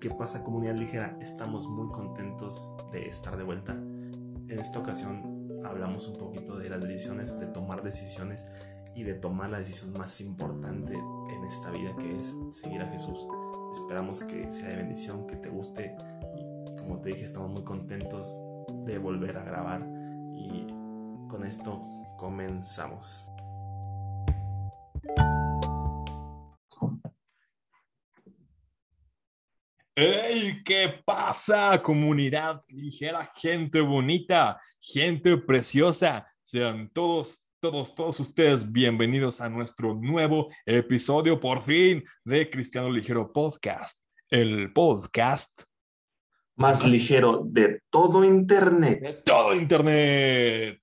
¿qué pasa comunidad ligera? Estamos muy contentos de estar de vuelta. En esta ocasión hablamos un poquito de las decisiones, de tomar decisiones y de tomar la decisión más importante en esta vida que es seguir a Jesús. Esperamos que sea de bendición, que te guste y como te dije estamos muy contentos de volver a grabar y con esto comenzamos. ¿Qué pasa, comunidad ligera, gente bonita, gente preciosa? Sean todos, todos, todos ustedes bienvenidos a nuestro nuevo episodio, por fin, de Cristiano Ligero Podcast, el podcast más ligero de todo Internet. De todo Internet.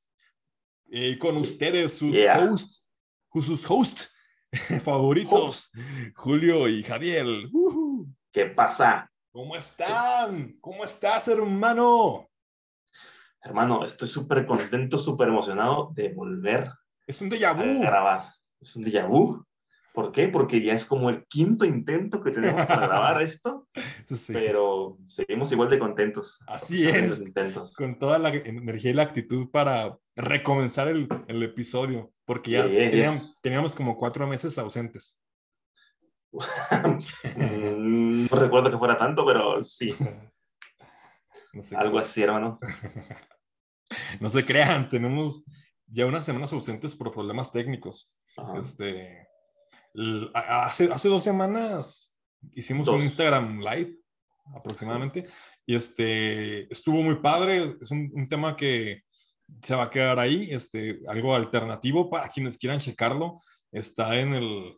Y con ustedes, sus hosts, sus hosts favoritos, Julio y Javier. ¿Qué pasa? ¿Cómo están? ¿Cómo estás, hermano? Hermano, estoy súper contento, súper emocionado de volver es un déjà vu. a grabar. Es un déjà vu. ¿Por qué? Porque ya es como el quinto intento que tenemos para grabar esto, pero seguimos igual de contentos. Así es, con toda la energía y la actitud para recomenzar el, el episodio, porque ya teníamos, teníamos como cuatro meses ausentes. Mm, no recuerdo que fuera tanto, pero sí. Algo así, hermano. no se crean, tenemos ya unas semanas ausentes por problemas técnicos. Este, hace, hace dos semanas hicimos un Instagram Live aproximadamente y este, estuvo muy padre. Es un, un, tema que se va a quedar ahí, este, algo alternativo para quienes quieran checarlo. Está en el,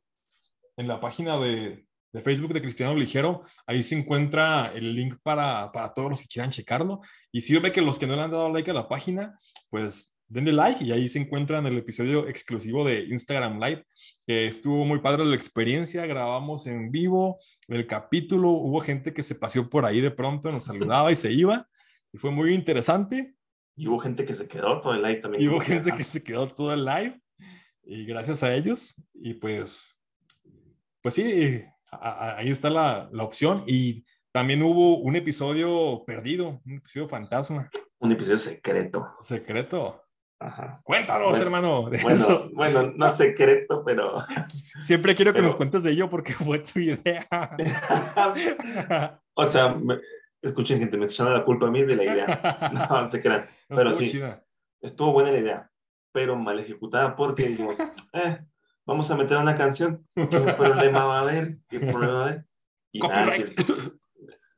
en la página de, de, Facebook de Cristiano Ligero. Ahí se encuentra el link para, para, todos los que quieran checarlo. Y sirve que los que no le han dado like a la página, pues denle like y ahí se encuentran el episodio exclusivo de Instagram Live, que estuvo muy padre la experiencia. Grabamos en vivo el capítulo. Hubo gente que se paseó por ahí de pronto, nos saludaba y se iba. Y fue muy interesante. Y hubo gente que se quedó todo el live también. Y hubo gente que se quedó todo el live. Y gracias a ellos. Y pues pues sí, ahí está la, la, opción. Y también hubo un episodio perdido, un episodio fantasma. Un episodio secreto. Secreto. Ajá. Cuéntanos, hermano. bueno, bueno, no secreto, pero. Siempre quiero que nos cuentes de ello porque fue tu idea. o sea, escuchen, gente, me echando la culpa a mí de la idea. No, se crean. Pero sí, estuvo buena la idea, pero mal ejecutada porque dijimos, eh, vamos a meter una canción, ¿qué problema va a haber? ¿Qué problema va a haber? Y nada, que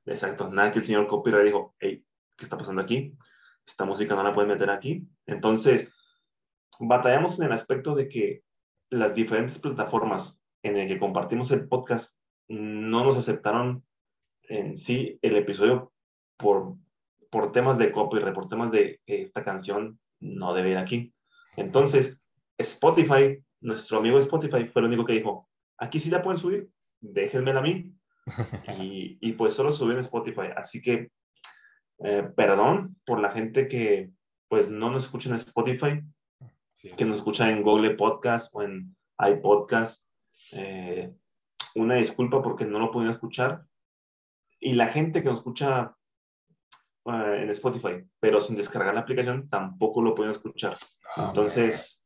exacto, nada que el señor copyright dijo, hey, ¿qué está pasando aquí? Esta música no la pueden meter aquí. Entonces, batallamos en el aspecto de que las diferentes plataformas en las que compartimos el podcast no nos aceptaron en sí el episodio por, por temas de copyright, por temas de esta canción no debe ir aquí. Entonces, Spotify nuestro amigo Spotify fue el único que dijo, aquí sí la pueden subir, déjenmela a mí. y, y, pues solo subí en Spotify. Así que, eh, perdón por la gente que pues no nos escucha en Spotify, que nos escucha en Google Podcast o en iPodcast. Eh, una disculpa porque no lo pudieron escuchar. Y la gente que nos escucha eh, en Spotify, pero sin descargar la aplicación, tampoco lo pueden escuchar. Ah, Entonces,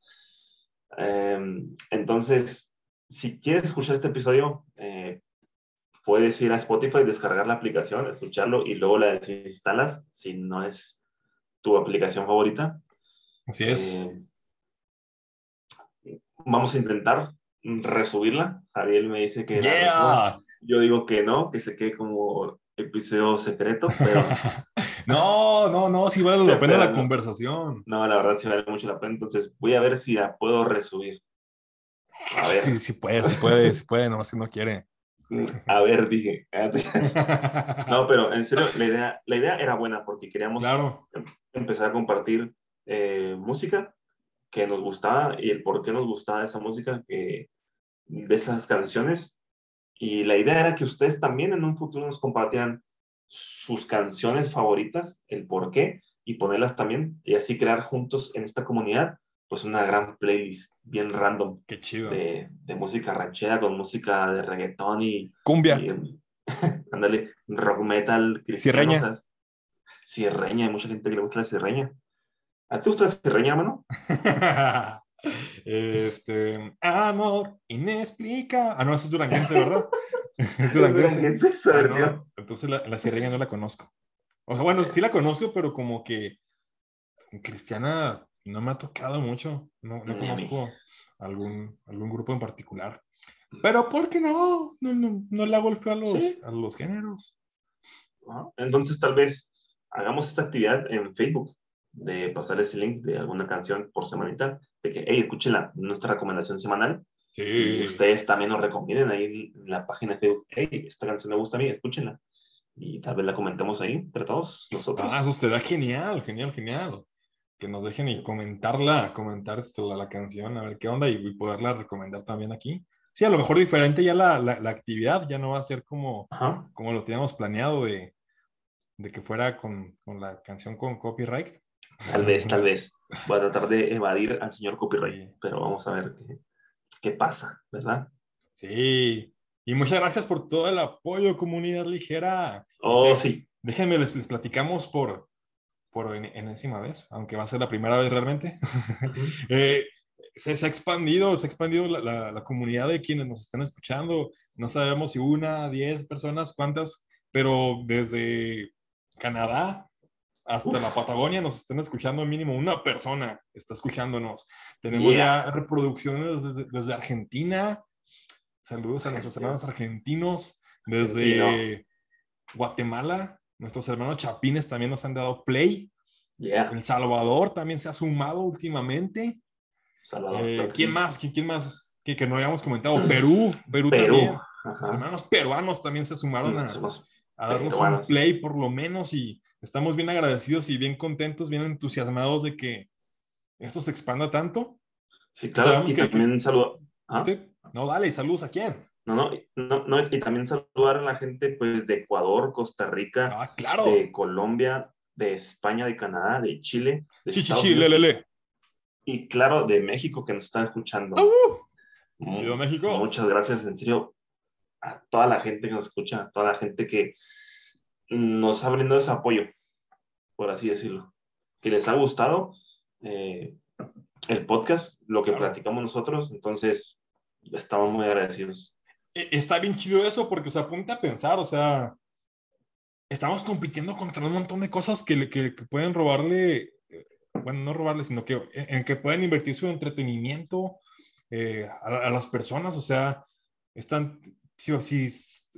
entonces, si quieres escuchar este episodio, eh, puedes ir a Spotify, descargar la aplicación, escucharlo y luego la desinstalas si no es tu aplicación favorita. Así es. Eh, vamos a intentar resubirla. Javier me dice que... Yo digo que no, que se quede como episodio secreto, pero... no, no, no, sí vale la pena la conversación. No, la verdad sí vale mucho la pena, entonces voy a ver si la puedo resubir. A ver. Sí, sí puede, sí puede, sí puede, no si no quiere. A ver, dije. No, pero en serio, la idea, la idea era buena porque queríamos em, empezar a compartir eh, música que nos gustaba y el por qué nos gustaba esa música, de esas canciones y la idea era que ustedes también en un futuro nos compartieran sus canciones favoritas, el por qué, y ponerlas también, y así crear juntos en esta comunidad, pues una gran playlist bien random. Qué chido. De, de música ranchera con música de reggaetón y... Cumbia. Ándale, rock metal, cristiano. Cierreña, hay mucha gente que le gusta la cierreña. ¿A ti te gusta la cierreña, hermano? este, amor, inexplica. Ah, no, eso es duranguense, ¿verdad? es duranguense. Ah, entonces la, la cierreña no la conozco. O sea, bueno, sí la conozco, pero como que cristiana no me ha tocado mucho. No, no conozco algún, algún grupo en particular. Pero ¿por qué no? No, no, no le hago el feo a los, a los géneros. Entonces tal vez hagamos esta actividad en Facebook de pasar ese link de alguna canción por semanita, de que, hey, escuchen la, nuestra recomendación semanal. Sí. Y ustedes también nos recomienden ahí en la página de Facebook, hey, esta canción me gusta a mí, escúchenla. Y tal vez la comentemos ahí entre todos nosotros. Ah, eso da genial, genial, genial. Que nos dejen y comentarla, comentar esto, la, la canción, a ver qué onda y, poderla recomendar también aquí. Sí, a lo mejor diferente ya la, la, actividad, ya no va a ser como, como lo teníamos planeado de, de que fuera con, con, la canción con copyright, Tal vez, tal vez. Voy a tratar de evadir al señor copyright, pero vamos a ver qué, pasa, ¿verdad? Sí. Y muchas gracias por todo el apoyo, comunidad ligera. Oh, sí. Déjenme, les, platicamos por, por enésima vez, aunque va a ser la primera vez realmente. Eh, se, ha expandido, se ha expandido la, la, comunidad de quienes nos están escuchando. No sabemos si una, diez personas, cuántas, pero desde Canadá, hasta la Patagonia nos están escuchando mínimo una persona está escuchándonos. Tenemos ya reproducciones desde, Argentina. Saludos a nuestros hermanos argentinos. Desde Guatemala, nuestros hermanos chapines también nos han dado play. El Salvador también se ha sumado últimamente. Salvador, eh, ¿Quién más? ¿Quién, más? Que, que, no habíamos comentado. Perú, Perú, también. Los hermanos peruanos también se sumaron a, a darnos un play por lo menos y estamos bien agradecidos y bien contentos, bien entusiasmados de que esto se expanda tanto. Sí, claro, y también saludo. ¿Ah? No, dale, saludos a quién. No, no, no, no, y también saludar a la gente pues de Ecuador, Costa Rica, ah, claro. de Colombia, de España, de Canadá, de Chile, de Estados Y claro, de México que nos están escuchando. Uh, México. Muchas gracias, en serio, a toda la gente que nos escucha, a toda la gente que nos ha brindado ese apoyo, por así decirlo. Que les ha gustado eh, el podcast, lo que platicamos nosotros, entonces estamos muy agradecidos. E, está bien chido eso porque se apunta a pensar, o sea, estamos compitiendo contra un montón de cosas que, que, pueden robarle, eh, bueno, no robarle, sino que en, que pueden invertir su entretenimiento eh, a, a, las personas, o sea, están, si, si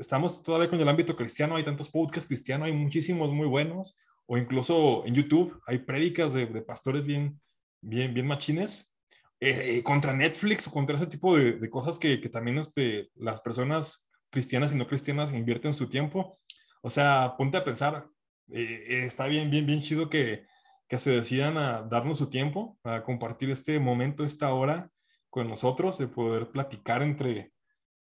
estamos todavía con el ámbito cristiano, hay tantos podcasts cristianos, hay muchísimos muy buenos, o incluso en YouTube hay prédicas de, pastores bien, bien, bien machines, eh, contra Netflix o contra ese tipo de, cosas que, que, también este, las personas cristianas y no cristianas invierten su tiempo. O sea, ponte a pensar, eh, eh, está bien, bien, bien chido que, que se decidan a darnos su tiempo, a compartir este momento, esta hora con nosotros, de poder platicar entre,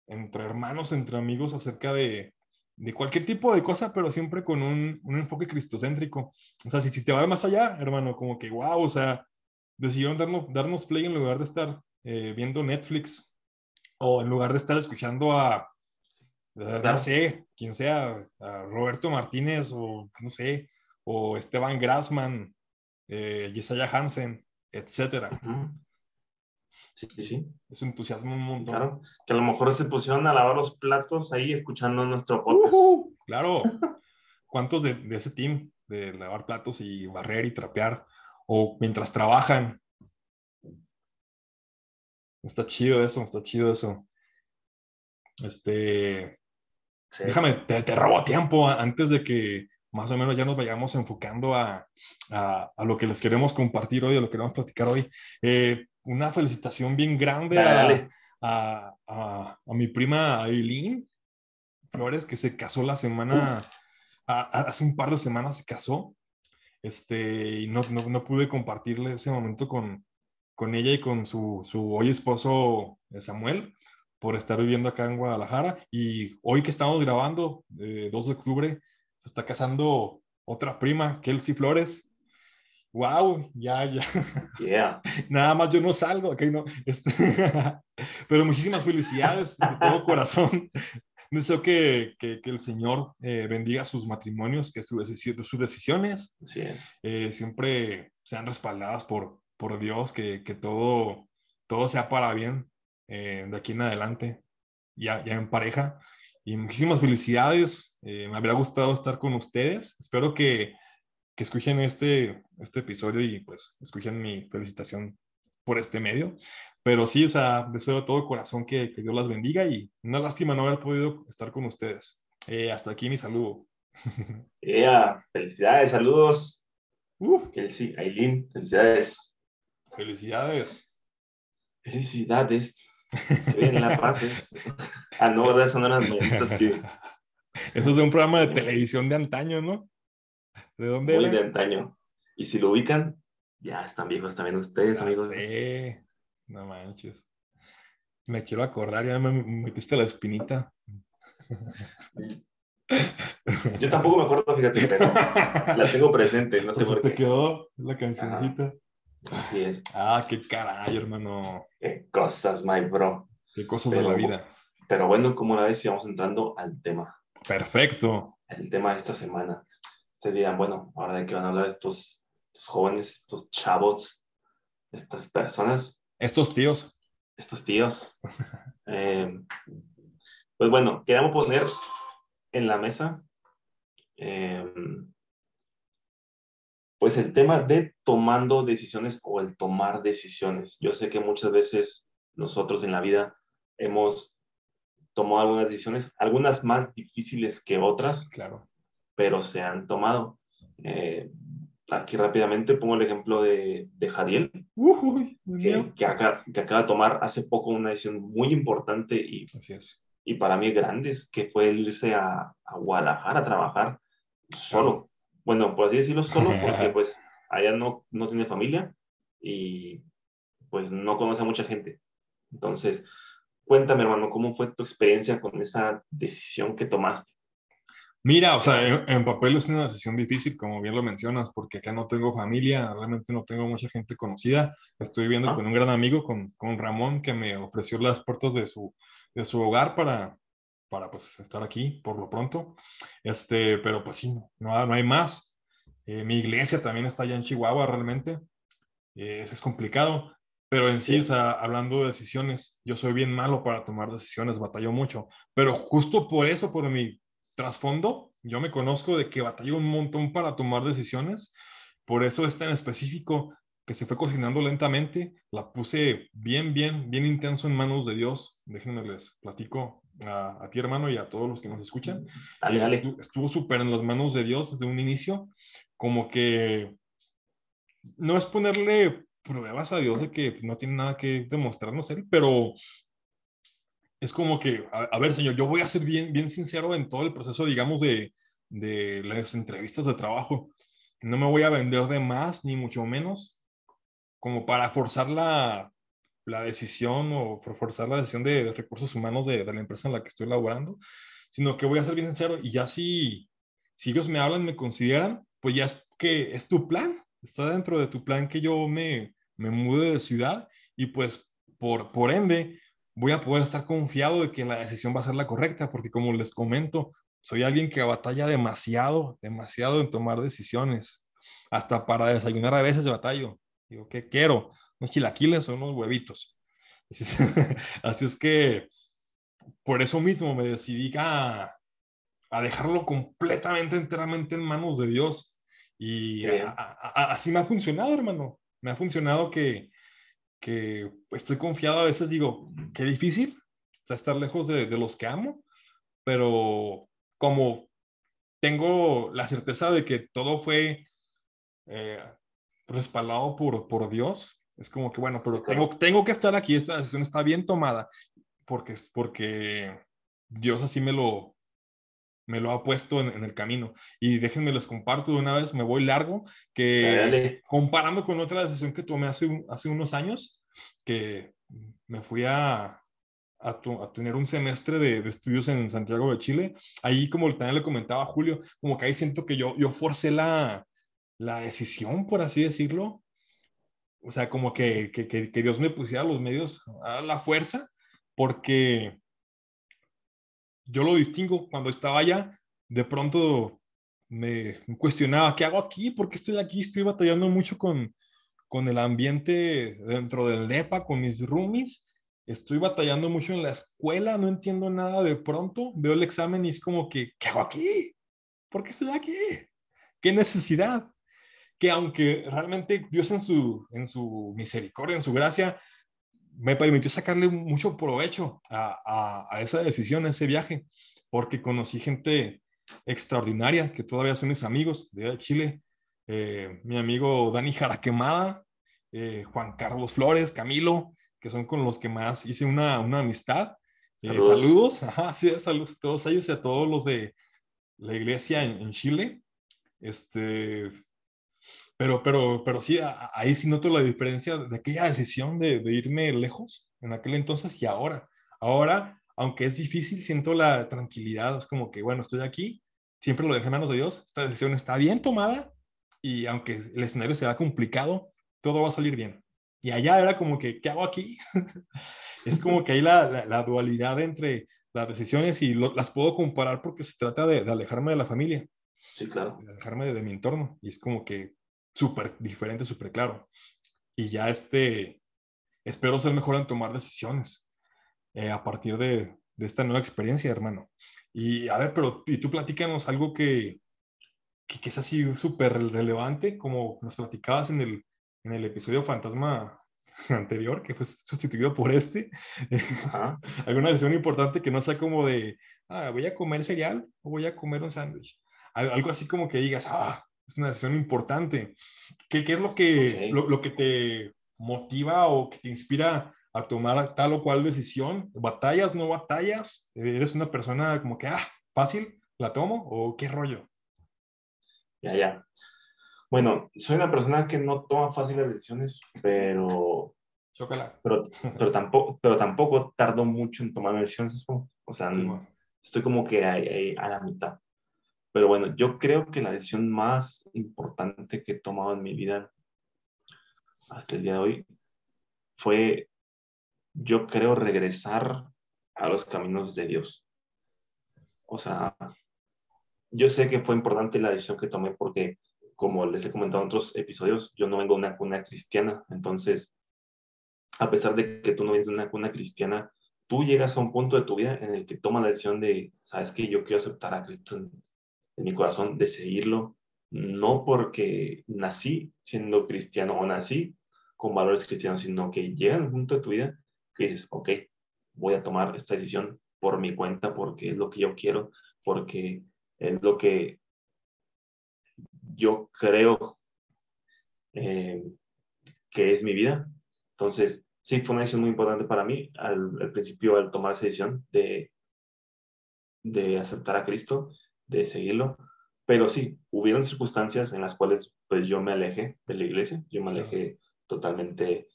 entre hermanos, entre amigos acerca de, de cualquier tipo de cosa, pero siempre con un, un, enfoque cristocéntrico. O sea, si, si te va más allá, hermano, como que, wow, o sea, decidieron darnos, darnos play en lugar de estar eh, viendo Netflix o en lugar de estar escuchando a, no sé, quien sea, a Roberto Martínez o no sé, o Esteban Grassman, eh, Yesaya Hansen, etcétera. Sí, sí, sí. Eso entusiasma un montón. Claro, que a lo mejor se pusieron a lavar los platos ahí escuchando nuestro podcast. claro. ¿Cuántos de, ese team de lavar platos y barrer y trapear o mientras trabajan? Está chido eso, está chido eso. Este, déjame, te, robo tiempo antes de que más o menos ya nos vayamos enfocando a, a, a, lo que les queremos compartir hoy, a lo que queremos platicar hoy. Eh, una felicitación bien grande a, a, a, mi prima Aileen Flores, que se casó la semana, hace un par de semanas se casó, este, y no, no, no, pude compartirle ese momento con, con ella y con su, su hoy esposo eh, Samuel, por estar viviendo acá en Guadalajara. Y hoy que estamos grabando, 2 eh, de octubre, se está casando otra prima, Kelsey Flores, wow, ya, ya. Yeah. Nada más yo no salgo, ok, no. Este, pero muchísimas felicidades de todo corazón. deseo que, que, el Señor eh, bendiga sus matrimonios, que sus, sus decisiones eh, siempre sean respaldadas por, por Dios, que, que todo, todo sea para bien de aquí en adelante, ya, ya en pareja. Y muchísimas felicidades. me habría gustado estar con ustedes. Espero que, que escuchen este, este episodio y pues escuchen mi felicitación por este medio. Pero sí, o sea, deseo de todo corazón que, que Dios las bendiga y una lástima no haber podido estar con ustedes. Eh, hasta aquí mi saludo. Yeah, felicidades, saludos. Uh, sí, Aileen, felicidades. Felicidades. Felicidades. Bien, la paz Ah, no, esas son las que... Eso es de un programa de televisión de antaño, ¿no? ¿De dónde Muy de antaño. Y si lo ubican, ya están viejos también ustedes, amigos. Sí, no manches. Me quiero acordar, ya me metiste la espinita. Yo tampoco me acuerdo, fíjate, pero la tengo presente, no sé por qué. te quedó la cancioncita? Así es. Ah, qué caray, hermano. Qué cosas, my bro. Qué cosas de la vida. Pero bueno, como una vez íbamos entrando al tema. Perfecto. El tema de esta semana. Ustedes dirán, bueno, ahora de qué van a hablar estos estos jóvenes, estos chavos, estas personas. Estos tíos. Estos tíos. Eh, pues bueno, queremos poner en la mesa eh, pues el tema de tomando decisiones o el tomar decisiones. Yo sé que muchas veces nosotros en la vida hemos tomado algunas decisiones, algunas más difíciles que otras, claro. Pero se han tomado. Eh, aquí rápidamente pongo el ejemplo de, de Jadiel, que, acaba, de tomar hace poco una decisión muy importante y, y para mí grande, que fue irse a, a Guadalajara a trabajar solo. Bueno, por así decirlo, solo, porque pues allá no, no tiene familia y pues no conoce a mucha gente. Entonces, cuéntame, hermano, ¿cómo fue tu experiencia con esa decisión que tomaste? Mira, o sea, en, papel es una decisión difícil, como bien lo mencionas, porque acá no tengo familia, realmente no tengo mucha gente conocida. Estoy viviendo ah. con un gran amigo, con, con, Ramón, que me ofreció las puertas de su, de su hogar para, para pues, estar aquí por lo pronto. Este, pero pues sí, no, no hay más. Eh, mi iglesia también está allá en Chihuahua, realmente. Eh, es complicado. Pero en sí, o sea, hablando de decisiones, yo soy bien malo para tomar decisiones, batallo mucho. Pero justo por eso, por mi trasfondo, yo me conozco de que batallé un montón para tomar decisiones, por eso es tan específico que se fue cocinando lentamente, la puse bien, bien, bien intenso en manos de Dios. Déjenme les platico a, ti, hermano, y a todos los que nos escuchan. Eh, estuvo súper en las manos de Dios desde un inicio, como que no es ponerle pruebas a Dios de que no tiene nada que demostrarnos él, pero es como que, a, ver, señor, yo voy a ser bien, bien sincero en todo el proceso, digamos, de, de las entrevistas de trabajo. No me voy a vender de más, ni mucho menos, como para forzar la, la decisión o forzar la decisión de recursos humanos de, de, la empresa en la que estoy laborando, sino que voy a ser bien sincero y ya si, si ellos me hablan, me consideran, pues ya es que es tu plan, está dentro de tu plan que yo me, me mude de ciudad y pues por, por ende voy a poder estar confiado de que la decisión va a ser la correcta, porque como les comento, soy alguien que batalla demasiado, demasiado en tomar decisiones. Hasta para desayunar a veces batallo. Digo, ¿qué quiero? ¿Unos chilaquiles o unos huevitos? Así es que por eso mismo me decidí a, a dejarlo completamente, enteramente en manos de Dios. Y así me ha funcionado, hermano. Me ha funcionado que, que estoy confiado a veces, digo, qué difícil estar lejos de, los que amo, pero como tengo la certeza de que todo fue eh, respaldado por, por Dios, es como que, bueno, pero tengo, tengo que estar aquí, esta decisión está bien tomada, porque, porque Dios así me lo, me lo ha puesto en, el camino. Y déjenme les comparto de una vez, me voy largo, que comparando con otra decisión que tomé hace, hace unos años, que me fui a, a, tener un semestre de, estudios en Santiago de Chile, ahí como también le comentaba a Julio, como que ahí siento que yo, yo forcé la, la decisión, por así decirlo. O sea, como que, que, que Dios me pusiera los medios a la fuerza, porque yo lo distingo. Cuando estaba allá, de pronto me cuestionaba, ¿qué hago aquí? ¿Por qué estoy aquí? Estoy batallando mucho con, con el ambiente dentro del NEPA, con mis roomies. Estoy batallando mucho en la escuela, no entiendo nada de pronto. Veo el examen y es como que, ¿qué hago aquí? ¿Por qué estoy aquí? ¿Qué necesidad? Que aunque realmente Dios en su, en su misericordia, en su gracia, me permitió sacarle mucho provecho a, a, esa decisión, a ese viaje, porque conocí gente extraordinaria que todavía son mis amigos de Chile. Eh, mi amigo Dani Jaraquemada, eh, Juan Carlos Flores, Camilo, que son con los que más hice una, una amistad. Eh, saludos. saludos, sí, saludos a todos ellos y a todos los de la iglesia en, en Chile. Este, pero, pero, pero sí, ahí sí noto la diferencia de aquella decisión de, de, irme lejos en aquel entonces y ahora. Ahora, aunque es difícil, siento la tranquilidad. Es como que, bueno, estoy aquí, siempre lo dejé en manos de Dios. Esta decisión está bien tomada y aunque el escenario sea complicado, todo va a salir bien. Y allá era como que, ¿qué hago aquí? es como que hay la, la, dualidad entre las decisiones y las puedo comparar porque se trata de, de, alejarme de la familia. Sí, claro. De alejarme de, de mi entorno. Y es como que súper diferente, súper claro. Y ya este, espero ser mejor en tomar decisiones eh, a partir de, de, esta nueva experiencia, hermano. Y a ver, pero y tú platícanos algo que, que, que es así súper relevante, como nos platicabas en el, en el episodio Fantasma anterior, que fue sustituido por este. Alguna decisión importante que no sea como de, ah, voy a comer cereal o voy a comer un sándwich. Algo así como que digas, ah, es una decisión importante. ¿Qué, qué es lo que, lo, lo, que te motiva o que te inspira a tomar tal o cual decisión? ¿Batallas, no batallas? ¿Eres una persona como que, ah, fácil, la tomo? ¿O qué rollo? Ya, ya. Bueno, soy una persona que no toma fáciles decisiones, pero... Pero, pero, tampoco, pero tampoco tardo mucho en tomar decisiones. O sea, estoy como que ahí, ahí a la mitad. Pero bueno, yo creo que la decisión más importante que he tomado en mi vida hasta el día de hoy fue, yo creo, regresar a los caminos de Dios. O sea, yo sé que fue importante la decisión que tomé porque, como les he comentado en otros episodios, yo no vengo de una cuna cristiana. Entonces, a pesar de que tú no vienes de una cuna cristiana, tú llegas a un punto de tu vida en el que tomas la decisión de, sabes que yo quiero aceptar a Cristo en, en mi corazón de seguirlo, no porque nací siendo cristiano o nací con valores cristianos, sino que llega un punto de tu vida que dices, ok, voy a tomar esta decisión por mi cuenta, porque es lo que yo quiero, porque es lo que yo creo eh, que es mi vida. Entonces, sí, fue una decisión muy importante para mí al, al principio, al tomar esa decisión de, de aceptar a Cristo de seguirlo. Pero sí, hubieron circunstancias en las cuales pues yo me alejé de la iglesia, yo me alejé totalmente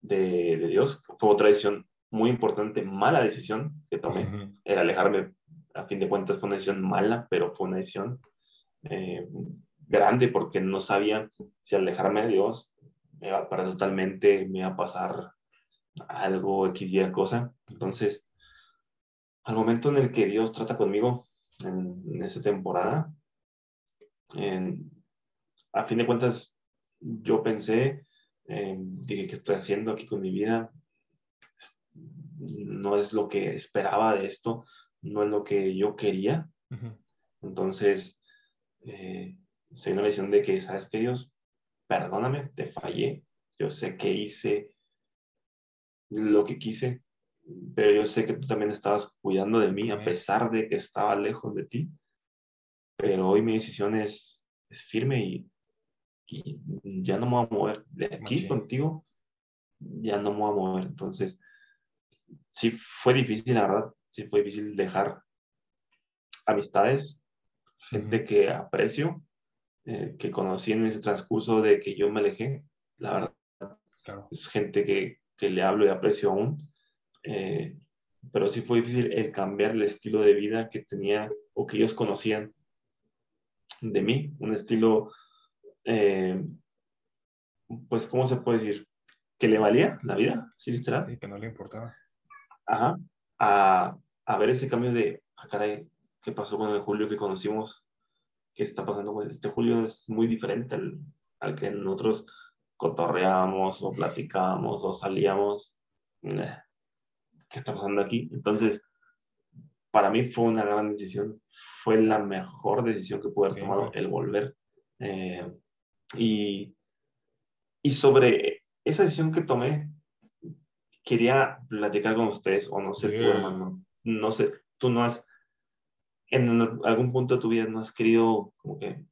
de, de Dios. Fue otra decisión muy importante, mala decisión que tomé, el alejarme, a fin de cuentas fue una decisión mala, pero fue una decisión eh, grande porque no sabía si alejarme de Dios me iba a parar totalmente, me iba a pasar algo, X y cosa. Entonces, al momento en el que Dios trata conmigo, en, esa temporada. a fin de cuentas, yo pensé, dije, ¿qué estoy haciendo aquí con mi vida? No es lo que esperaba de esto, no es lo que yo quería. Entonces, eh, se dio la decisión de que, ¿sabes qué, Dios? Perdóname, te fallé. Yo sé que hice lo que quise, pero yo sé que tú también estabas cuidando de mí a pesar de que estaba lejos de ti. Pero hoy mi decisión es, es firme y, y, ya no me voy a mover. De aquí contigo, ya no me voy a mover. Entonces, sí fue difícil, la verdad, sí fue difícil dejar amistades, gente que aprecio, eh, que conocí en ese transcurso de que yo me alejé, la verdad. Es gente que, que le hablo y aprecio aún eh, pero sí fue difícil el cambiar el estilo de vida que tenía o que ellos conocían de mí, un estilo, eh, pues, ¿cómo se puede decir? Que le valía la vida, sí, literal. Sí, que no le importaba. Ajá, a, a ver ese cambio de, ah, caray, ¿qué pasó con el Julio que conocimos? ¿Qué está pasando? Este Julio es muy diferente al, al que nosotros cotorreábamos o platicábamos o salíamos. ¿Qué está pasando aquí? Entonces, para mí fue una gran decisión. Fue la mejor decisión que pude haber tomado el volver. Eh, y, y sobre esa decisión que tomé, quería platicar con ustedes, o no sé, tú, hermano, no sé, tú no has, en algún punto de tu vida no has querido como que,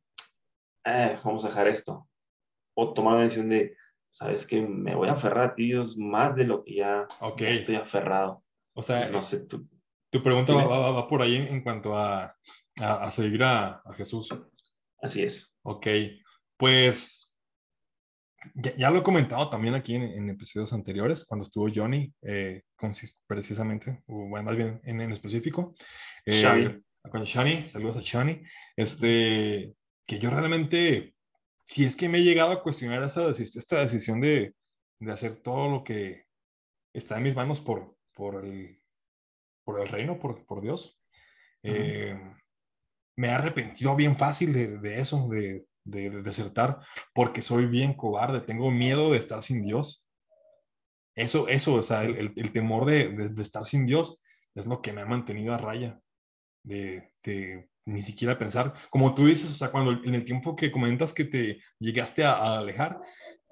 eh, vamos a dejar esto, o tomar la decisión de, sabes que me voy a aferrar a ti, Dios, más de lo que ya, estoy aferrado. O sea, no sé, tu, tu pregunta va, por ahí en, cuanto a, a, seguir a, a, Jesús. Así es. Ok, pues ya, lo he comentado también aquí en, episodios anteriores, cuando estuvo Johnny, eh, precisamente, o bueno, más bien en, en específico. Eh, con Shani, saludos a Shani. Este, que yo realmente, si es que me he llegado a cuestionar esa, esta decisión de, de hacer todo lo que está en mis manos por, por, el, por el reino, por, por Dios. Eh, me he arrepentido bien fácil de, de eso, de, de, desertar porque soy bien cobarde, tengo miedo de estar sin Dios. Eso, eso, o sea, el, el, temor de, de, estar sin Dios es lo que me ha mantenido a raya, de, ni siquiera pensar, como tú dices, o sea, cuando en el tiempo que comentas que te llegaste a, alejar,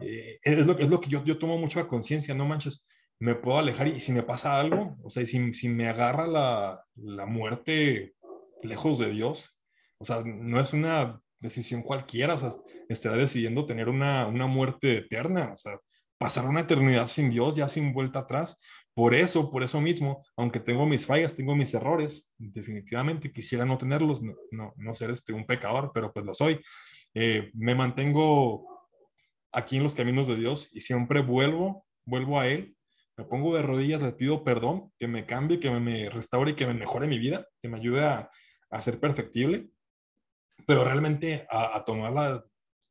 eh, es, lo, es lo que yo, yo tomo mucho a conciencia, no manches, me puedo alejar y si me pasa algo, o sea, si, si me agarra la, la muerte lejos de Dios, o sea, no es una decisión cualquiera, o sea, estará decidiendo tener una, una muerte eterna, o sea, pasar una eternidad sin Dios, ya sin vuelta atrás. Por eso, por eso mismo, aunque tengo mis fallas, tengo mis errores, definitivamente quisiera no tenerlos, no, no, ser este, un pecador, pero pues lo soy. Eh, me mantengo aquí en los caminos de Dios y siempre vuelvo, vuelvo a Él, me pongo de rodillas, le pido perdón, que me cambie, que me restaure y que me mejore mi vida, que me ayude a, a ser perfectible pero realmente a, a tomarla,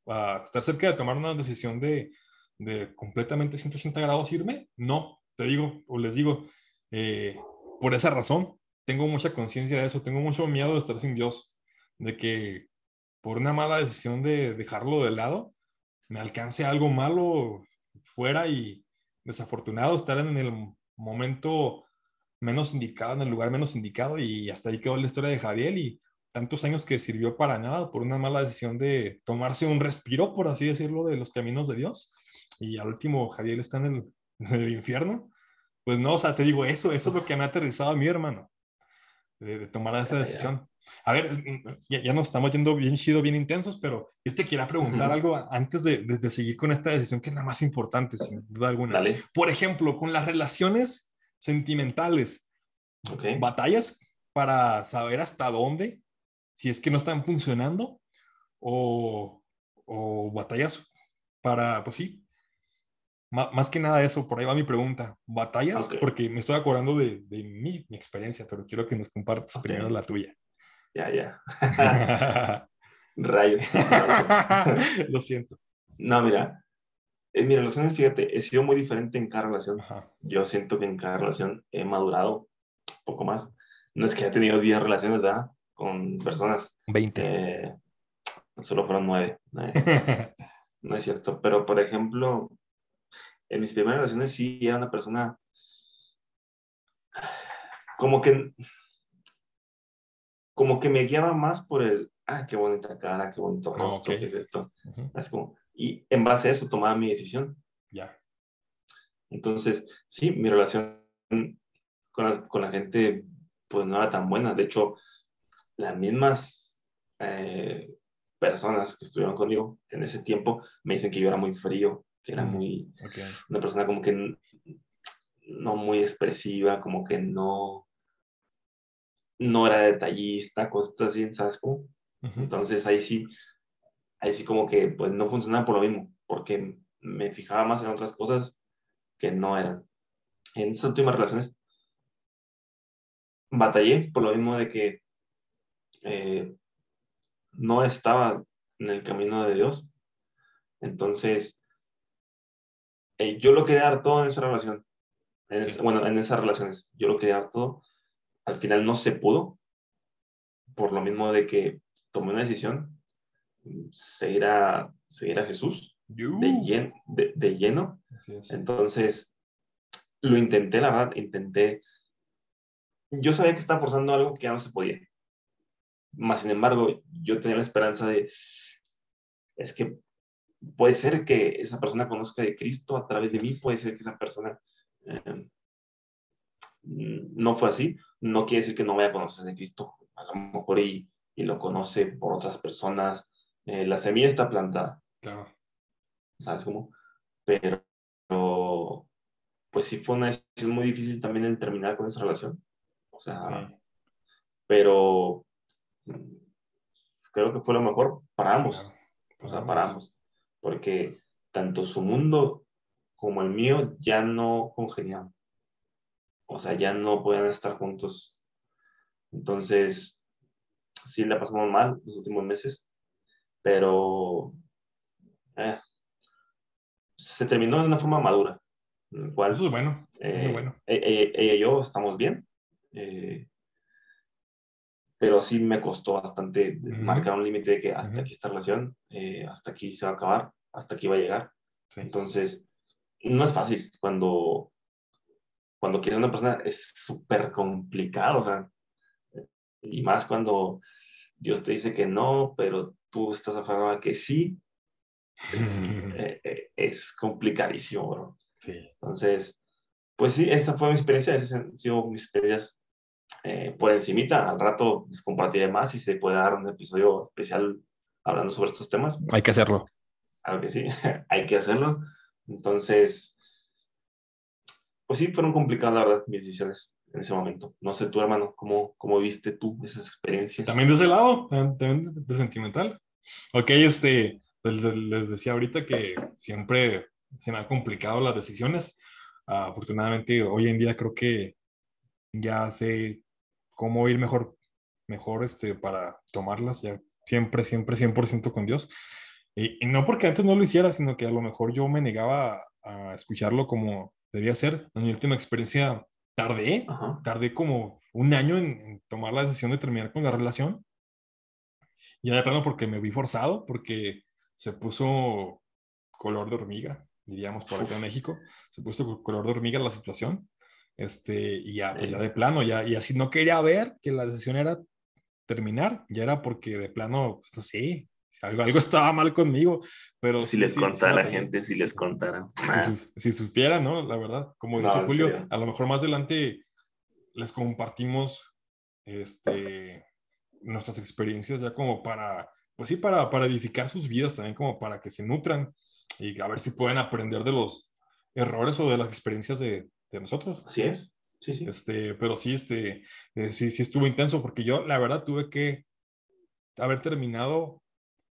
a estar cerca de tomar una decisión de, de completamente 180 grados irme, no, te digo, o les digo, eh, por esa razón, tengo mucha conciencia de eso, tengo mucho miedo de estar sin Dios, de que por una mala decisión de dejarlo de lado, me alcance algo malo fuera y desafortunado estar en el momento menos indicado, en el lugar menos indicado y hasta ahí quedó la historia de Jadiel y tantos años que sirvió para nada por una mala decisión de tomarse un respiro, por así decirlo, de los caminos de Dios. Y al último, Javier está en el, infierno. Pues no, o sea, te digo, eso, eso es lo que me ha aterrizado a mi hermano, de, tomar esa decisión. A ver, ya, nos estamos yendo bien chido, bien intensos, pero yo te quiero preguntar algo antes de, de, seguir con esta decisión que es la más importante, sin duda alguna. Por ejemplo, con las relaciones sentimentales, batallas para saber hasta dónde si es que no están funcionando o, o batallas para, pues sí, más que nada eso, por ahí va mi pregunta. ¿Batallas? Porque me estoy acordando de, de mi, mi, experiencia, pero quiero que nos compartas primero la tuya. Ya, ya. Rayos. Lo siento. No, mira, en mis relaciones, fíjate, he sido muy diferente en cada relación. Yo siento que en cada relación he madurado un poco más. No es que haya tenido 10 relaciones, ¿verdad? con personas. 20. Eh, solo fueron 9. no es cierto. Pero, por ejemplo, en mis primeras relaciones sí era una persona como que como que me guiaba más por el, ah, qué bonita cara, qué bonito rostro, qué es esto. es como, y en base a eso tomaba mi decisión. Ya. Entonces, sí, mi relación con la, con la, gente pues no era tan buena. De hecho, las mismas eh, personas que estuvieron conmigo en ese tiempo me dicen que yo era muy frío, que era muy, una persona como que no muy expresiva, como que no, no era detallista, cosas así, ¿sabes cómo? Entonces ahí sí, ahí sí como que pues no funcionaba por lo mismo, porque me fijaba más en otras cosas que no eran. En esas últimas relaciones batallé por lo mismo de que eh, no estaba en el camino de Dios. Entonces, eh, yo lo quería dar todo en esa relación. bueno, en esas relaciones, yo lo quería dar todo. Al final no se pudo por lo mismo de que tomé una decisión, seguir a, seguir a Jesús de, de, lleno. Entonces, lo intenté, la verdad, intenté. Yo sabía que estaba forzando algo que ya no se podía. Más sin embargo, yo tenía la esperanza de, es que puede ser que esa persona conozca de Cristo a través de mí, puede ser que esa persona em, no fue así, no quiere decir que no vaya a conocer de Cristo, a lo mejor y, y lo conoce por otras personas, eh, la semilla está plantada. Claro. ¿Sabes cómo? Pero, pues sí fue una decisión muy difícil también el terminar con esa relación. O sea, pero creo que fue lo mejor para ambos. O sea, para ambos. Porque tanto su mundo como el mío ya no congeniaban. O sea, ya no podían estar juntos. Entonces, sí la pasamos mal los últimos meses, pero eh, se terminó de una forma madura. Cual, Eso es bueno. Eh, bueno. E, e, ella, y yo estamos bien. Eh, pero sí me costó bastante marcar un límite de que hasta aquí esta relación, hasta aquí se va a acabar, hasta aquí va a llegar. Entonces, no es fácil cuando, cuando quieres una persona, es súper complicado, o sea, y más cuando Dios te dice que no, pero tú estás aferrado a que sí, es, eh, eh, es complicadísimo, bro. Sí. Entonces, pues sí, esa fue mi experiencia, esas han sido mis experiencias eh, por encimita. Al rato les compartiré más y se puede dar un episodio especial hablando sobre estos temas. Hay que hacerlo. Claro que sí, hay que hacerlo. Entonces, pues sí, fueron complicadas, la verdad, mis decisiones en ese momento. No sé tú, hermano, ¿cómo, cómo viste tú esas experiencias? También de ese lado, también de, sentimental. Ok, este, les, decía ahorita que siempre se me han complicado las decisiones. afortunadamente, hoy en día creo que ya sé cómo ir mejor, mejor este, para tomarlas, ya siempre, siempre 100% con Dios. Y, no porque antes no lo hiciera, sino que a lo mejor yo me negaba a escucharlo como debía ser. En mi última experiencia tardé, tardé como un año en, tomar la decisión de terminar con la relación. Ya de plano porque me vi forzado, porque se puso color de hormiga, diríamos por acá en México, se puso color de hormiga la situación. Este, y ya, pues ya de plano, ya, y así no quería ver que la decisión era terminar, ya era porque de plano, pues no sé, algo, algo estaba mal conmigo, pero... Si les contara a la gente, si les contara. Si, supiera, ¿no? La verdad, como dice Julio, a lo mejor más adelante les compartimos este, nuestras experiencias ya como para, pues sí, para, para edificar sus vidas también, como para que se nutran y a ver si pueden aprender de los errores o de las experiencias de, de nosotros. Así es. Sí, sí. Este, pero sí, este, eh, sí, sí estuvo intenso porque yo, la verdad, tuve que haber terminado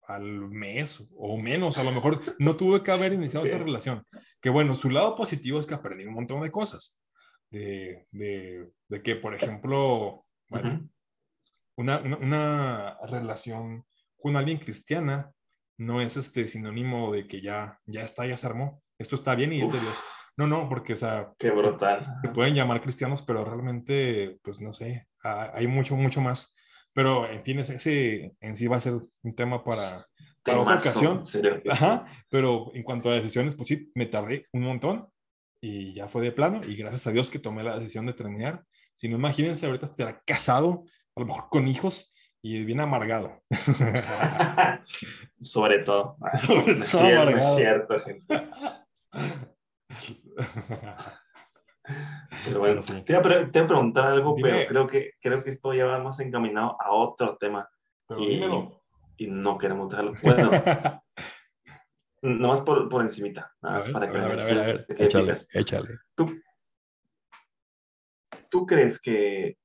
al mes o menos, a lo mejor no tuve que haber iniciado esa relación. Que bueno, su lado positivo es que aprendí un montón de cosas. De, de, de que, por ejemplo, bueno, una, una, relación con alguien cristiana no es este sinónimo de que ya, ya está, ya se armó. Esto está bien y es de Dios. No, no, porque, o sea, Qué brutal. Se pueden llamar cristianos, pero realmente, pues no sé, hay mucho, mucho más. Pero, en fin, ese en sí va a ser un tema para, para otra ocasión. Ajá, pero en cuanto a decisiones, pues sí, me tardé un montón y ya fue de plano. Y gracias a Dios que tomé la decisión de terminar. Si no, imagínense, ahorita estará casado, a lo mejor con hijos y bien amargado. Sobre todo. Sobre todo amargado. Es cierto, gente. Pero bueno, te, voy a, preguntar algo, pero creo que, creo que esto ya va más encaminado a otro tema. y, y, no queremos dejarlo. Bueno, nomás por, por encimita. Nada más para que a ver, a ver, a ver. Échale, échale. ¿Tú, ¿Tú crees que,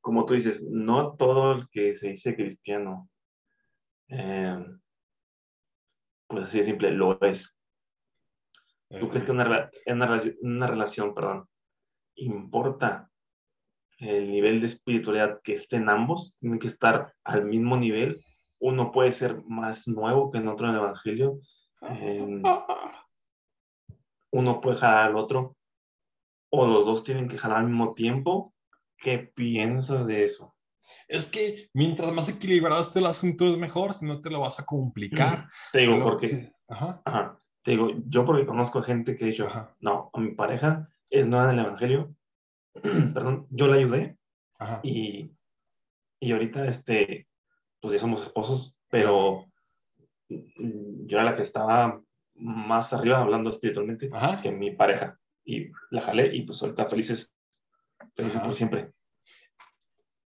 como tú dices, no todo el que se dice cristiano, eh, pues así de simple, lo es? ¿Tú crees que una, una, una relación, perdón, importa el nivel de espiritualidad que estén ambos? ¿Tienen que estar al mismo nivel? ¿Uno puede ser más nuevo que en otro en el Evangelio? ¿Uno puede jalar al otro? ¿O los dos tienen que jalar al mismo tiempo? ¿Qué piensas de eso? Es que mientras más equilibrado esté el asunto es mejor, si no te lo vas a complicar. Te digo, porque... Ajá. Ajá. Te digo, yo porque conozco gente que ha dicho, no, a mi pareja es nueva en el Evangelio, perdón, yo la ayudé Ajá. Y, y ahorita, este, pues ya somos esposos, pero yo era la que estaba más arriba hablando espiritualmente que mi pareja. Y la jalé y pues ahorita felices, felices por siempre.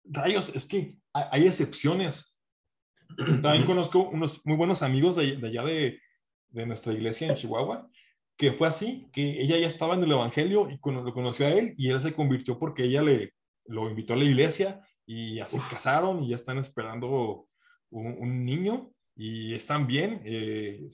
Rayos, es que hay excepciones. También conozco unos muy buenos amigos de, allá de, de, nuestra iglesia en Chihuahua, que fue así, que ella ya estaba en el Evangelio y lo conoció a él y él se convirtió porque ella le lo invitó a la iglesia y así casaron y ya están esperando un, niño y están bien. Eh,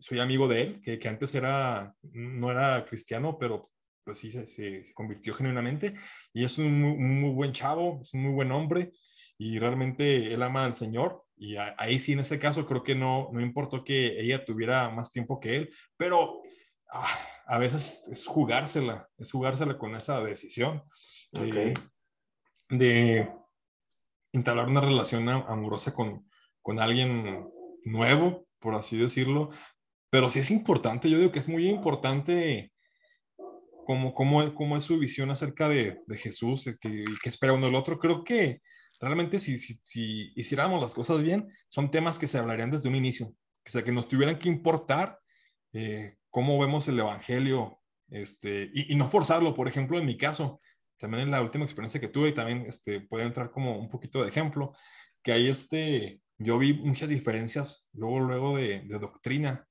soy amigo de él, que, que, antes era, no era cristiano, pero pues sí se, se, convirtió genuinamente y es un muy, buen chavo, es un muy buen hombre y realmente él ama al Señor y ahí sí en ese caso creo que no, no importó que ella tuviera más tiempo que él, pero ah, a veces es jugársela, es jugársela con esa decisión. Eh, de entablar una relación amorosa con, con alguien nuevo, por así decirlo, pero sí es importante, yo digo que es muy importante cómo, cómo, cómo es su visión acerca de, de Jesús, y qué espera uno del otro. Creo que realmente si, si, si, hiciéramos las cosas bien, son temas que se hablarían desde un inicio, o sea, que nos tuvieran que importar eh, cómo vemos el Evangelio, este, y, y, no forzarlo, por ejemplo, en mi caso, también en la última experiencia que tuve, y también este, puede entrar como un poquito de ejemplo, que ahí este, yo vi muchas diferencias luego, luego de, de doctrina,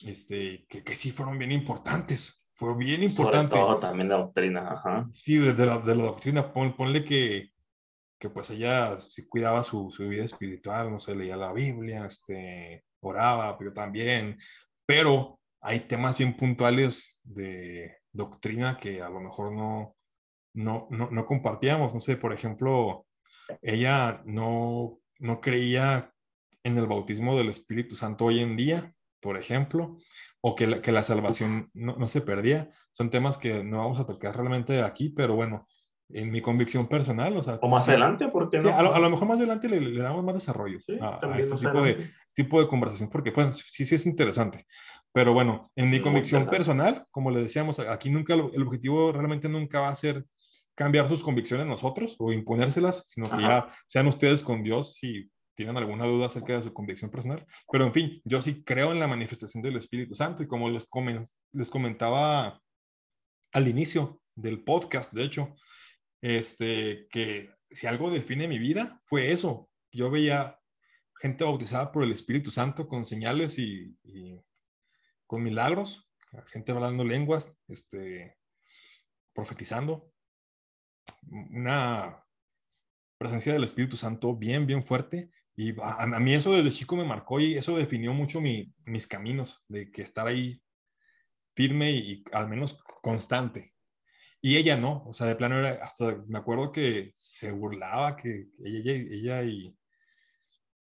este, que, que, sí fueron bien importantes, fue bien importante. Sobre todo también la doctrina, ajá. Sí, de, de, la, de la, doctrina, ponle que, que pues ella sí cuidaba su, su, vida espiritual, no sé, leía la Biblia, este, oraba, pero también, pero hay temas bien puntuales de doctrina que a lo mejor no, no, no, no compartíamos. No sé, por ejemplo, ella no, no creía en el bautismo del Espíritu Santo hoy en día, por ejemplo, o que la, que la salvación no, no, se perdía. Son temas que no vamos a tocar realmente aquí, pero bueno, en mi convicción personal, o sea... O más adelante, porque no? a, lo, mejor más adelante le, le damos más desarrollo a, este tipo de, tipo de conversación, porque pues sí, sí es interesante. Pero bueno, en mi convicción personal, como le decíamos, aquí nunca, el objetivo realmente nunca va a ser cambiar sus convicciones nosotros o imponérselas, sino que ya sean ustedes con Dios si tienen alguna duda acerca de su convicción personal. Pero en fin, yo sí creo en la manifestación del Espíritu Santo y como les, les comentaba al inicio del podcast, de hecho, este, que si algo define mi vida fue eso. Yo veía gente bautizada por el Espíritu Santo con señales y, con milagros, gente hablando lenguas, este, profetizando, una presencia del Espíritu Santo bien, bien fuerte. Y a, mí eso desde chico me marcó y eso definió mucho mi, mis caminos, de que estar ahí firme y, al menos constante. Y ella no, o sea, de plano era, hasta me acuerdo que se burlaba, que ella, ella y,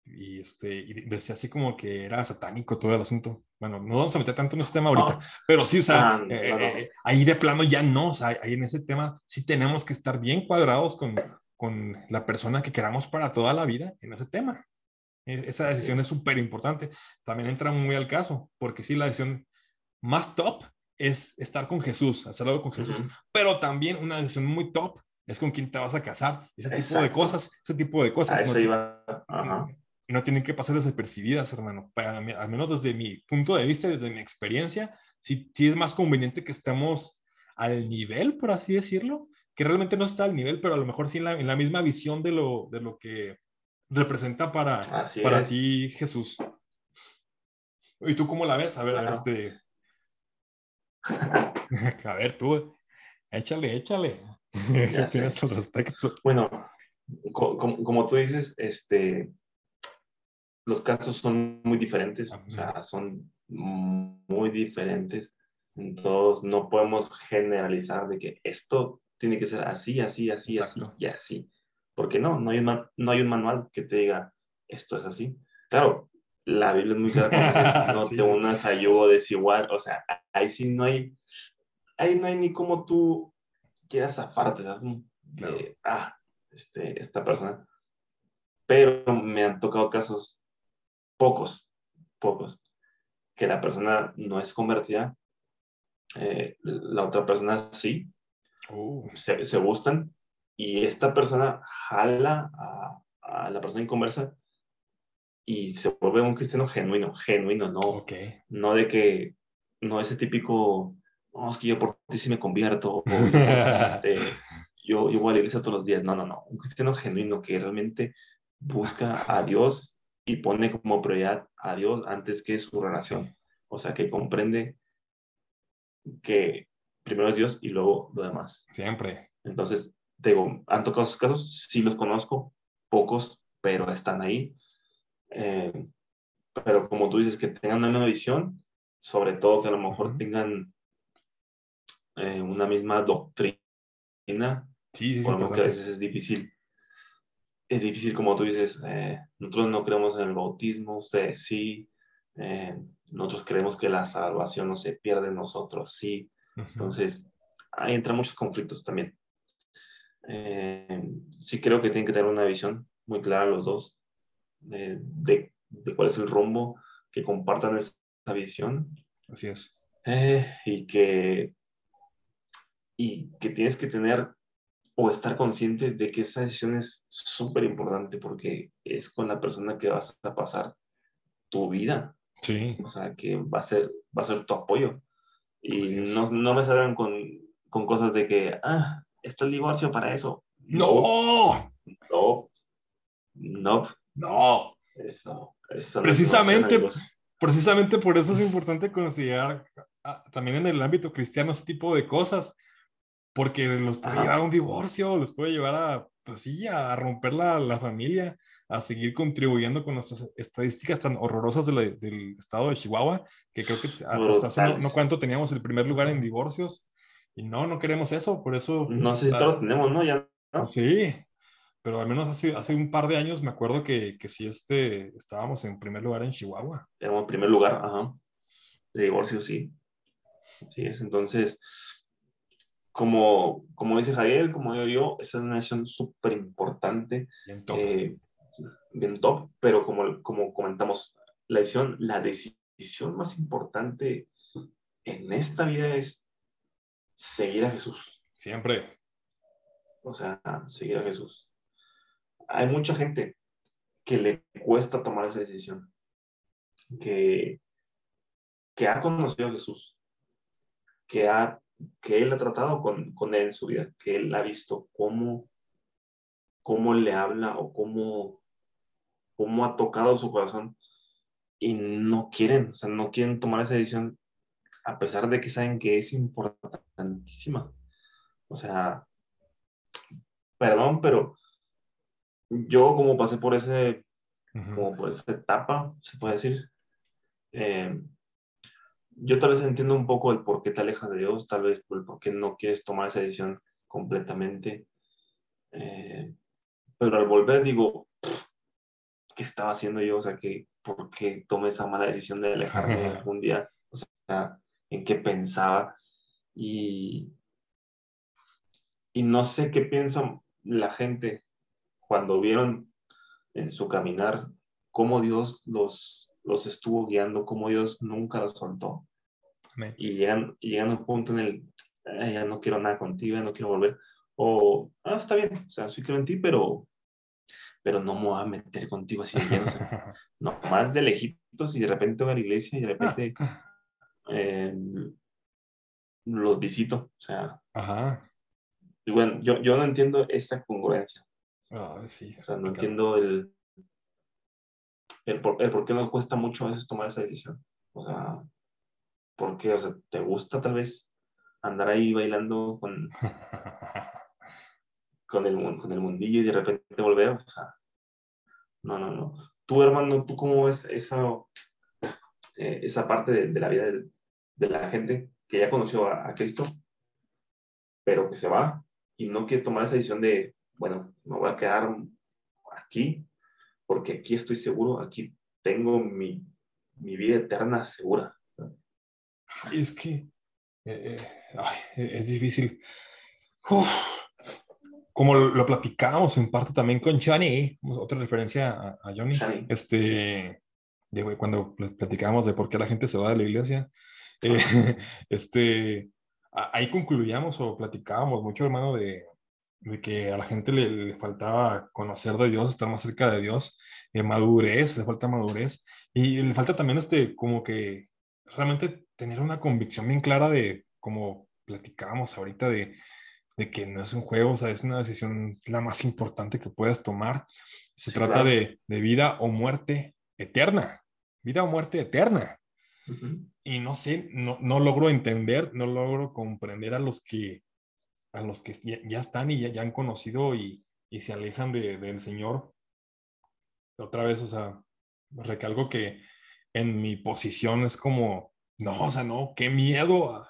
y, este, y decía así como que era satánico todo el asunto. Bueno, no vamos a meter tanto en ese tema ahorita, pero sí, o sea, ah, eh, eh, ahí de plano ya no, o sea, ahí en ese tema sí tenemos que estar bien cuadrados con, con la persona que queramos para toda la vida en ese tema. E, esa decisión es súper importante. También entra muy al caso, porque sí, la decisión más top es estar con Jesús, hacer algo con Jesús, pero también una decisión muy top es con quién te vas a casar, ese tipo de cosas, ese tipo de cosas. eso iba. No tienen que pasar desapercibidas, hermano. Para al menos desde mi punto de vista, desde mi experiencia, sí, sí es más conveniente que estemos al nivel, por así decirlo, que realmente no está al nivel, pero a lo mejor sí en la, en la misma visión de lo, de lo que representa para, para ti Jesús. ¿Y tú cómo la ves? A ver, este... a ver, tú, échale, échale. ¿Qué al respecto? Bueno, como, como, tú dices, este, los casos son muy diferentes, o sea, son muy diferentes. Entonces, no podemos generalizar de que esto tiene que ser así, así, así, así y así. Porque no, no hay, un no hay un manual que te diga esto es así. Claro, la Biblia es muy clara, no te unas a yugo desigual, o sea, ahí sí no hay, ahí no hay ni como tú quieras aparte, ¿sabes? ah, este, esta persona pero me han tocado casos, pocos, pocos, que la persona no es convertida, eh, la otra persona sí, oh. se, se, gustan, y esta persona jala a, a la persona inconversa y se vuelve un cristiano genuino, genuino, no, no de que, no ese típico, no, es que yo por ti sí me convierto, o este, yo, yo voy a la iglesia todos los días, no, no, no, un cristiano genuino que realmente busca a Dios y pone como prioridad a Dios antes que su relación, o sea, que comprende que primero es Dios y luego lo demás. Siempre. Entonces, digo, han tocado esos casos, sí los conozco, pocos, pero están ahí. Eh, pero como tú dices, que tengan una visión, sobre todo que a lo mejor tengan eh, una misma doctrina, sí, sí, por que a veces es difícil. Es difícil, como tú dices, eh, nosotros no creemos en el bautismo, ustedes sí, nosotros creemos que la salvación no se pierde en nosotros, sí. Entonces, ahí entran muchos conflictos también. sí creo que tienen que tener una visión muy clara los dos de, de, cuál es el rumbo, que compartan esa visión. Así es. Eh, y, que, y que tienes que tener o estar consciente de que esa decisión es súper importante porque es con la persona que vas a pasar tu vida. Sí. O sea, que va a ser, va a ser tu apoyo. Y no, no, me salgan con, con, cosas de que, ah, está el divorcio para eso. No. No. No. No. Eso, eso precisamente, precisamente por eso es importante considerar también en el ámbito cristiano ese tipo de cosas, porque los puede llevar a un divorcio, los puede llevar a, pues sí, a romper la, la familia, a seguir contribuyendo con nuestras estadísticas tan horrorosas del estado de Chihuahua, que creo que hasta, hace no, cuánto teníamos el primer lugar en divorcios, y no, no queremos eso, por eso... No sé si todos tenemos, ¿no? Ya, Sí, pero al menos hace, hace un par de años me acuerdo que, que sí este, estábamos en primer lugar en Chihuahua. Éramos en primer lugar, ajá. De divorcio, sí. Así es, entonces, como, como dice Javier, como digo yo, esa es una decisión súper importante. Bien top. Eh, bien top, pero como, como comentamos, la decisión, la decisión más importante en esta vida es seguir a Jesús. Siempre. O sea, seguir a Jesús hay mucha gente que le cuesta tomar esa decisión, que, que ha conocido a Jesús, que, ha, que él ha tratado con, con él en su vida, que él ha visto cómo, cómo le habla o cómo, cómo ha tocado su corazón y no quieren, o sea, no quieren tomar esa decisión a pesar de que saben que es importantísima. O sea, perdón, pero yo como pasé por ese, como por esa etapa, se puede decir, eh, yo tal vez entiendo un poco el por qué te alejas de Dios, tal vez por el por qué no quieres tomar esa decisión completamente. Eh, pero al volver digo, ¿qué estaba haciendo yo? O sea, que, ¿por qué tomé esa mala decisión de alejarme algún día? O sea, ¿en qué pensaba? Y, y no sé qué piensa la gente cuando vieron en su caminar cómo Dios los, los estuvo guiando, cómo Dios nunca los soltó. Y llegan, llegan a un punto en el, ya no quiero nada contigo, ya no quiero volver. O, ah, está bien, o sea, sí creo en ti, pero, pero no me voy a meter contigo así de no, más de lejitos y de repente voy a la iglesia y de repente eh, los visito. O sea, y bueno, yo, yo no entiendo esa congruencia. Ah, sí. O sea, no entiendo el, el, por, el por qué nos cuesta mucho a veces tomar esa decisión. O sea, ¿por qué? O sea, ¿te gusta tal vez andar ahí bailando con, con, el, con el mundillo y de repente volver? O sea, no, no, no. Tú, hermano, ¿tú cómo ves esa, eh, esa parte de, la vida de, de, la gente que ya conoció a, a Cristo, pero que se va y no quiere tomar esa decisión de bueno, me voy a quedar aquí, porque aquí estoy seguro, aquí tengo mi, mi vida eterna segura. Es que eh, eh, es difícil. como lo platicábamos en parte también con Johnny, otra referencia a, Johnny, este, de, cuando platicábamos de por qué la gente se va de la iglesia, eh, este, ahí concluíamos o platicábamos mucho, hermano, de, de que a la gente le, faltaba conocer de Dios, estar más cerca de Dios, eh, madurez, le falta madurez, y le falta también este, como que realmente tener una convicción bien clara de, como platicábamos ahorita, de, de que no es un juego, o sea, es una decisión la más importante que puedas tomar. Se trata de, de, vida o muerte eterna, vida o muerte eterna. Y no sé, no, no, logro entender, no logro comprender a los que, a los que ya, están y ya, han conocido y, y se alejan de, del Señor. Otra vez, o sea, recalco que en mi posición es como, no, o sea, no, qué miedo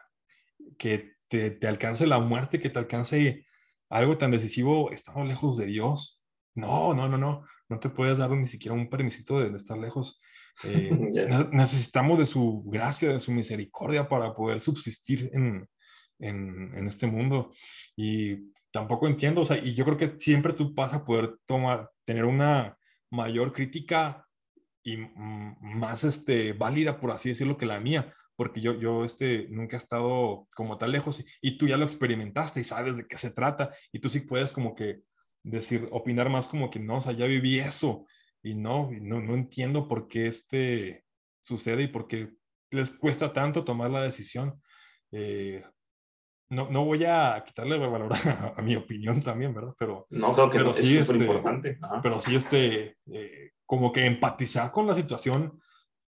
que te, te alcance la muerte, que te alcance algo tan decisivo estando lejos de Dios. No, no, no, no, no te puedes dar ni siquiera un permisito de, estar lejos. Eh, necesitamos de su gracia, de su misericordia para poder subsistir en, en, en, este mundo. Y tampoco entiendo, o sea, y yo creo que siempre tú vas a poder tomar, tener una mayor crítica y más este, válida, por así decirlo, que la mía, porque yo, yo este, nunca he estado como tan lejos y, tú ya lo experimentaste y sabes de qué se trata y tú sí puedes como que decir, opinar más como que no, o sea, ya viví eso y no, no, no entiendo por qué este sucede y por qué les cuesta tanto tomar la decisión. Eh, no, no voy a quitarle valor a, mi opinión también, ¿verdad? Pero, no, creo que pero sí, es este, importante. Pero sí, este, eh, como que empatizar con la situación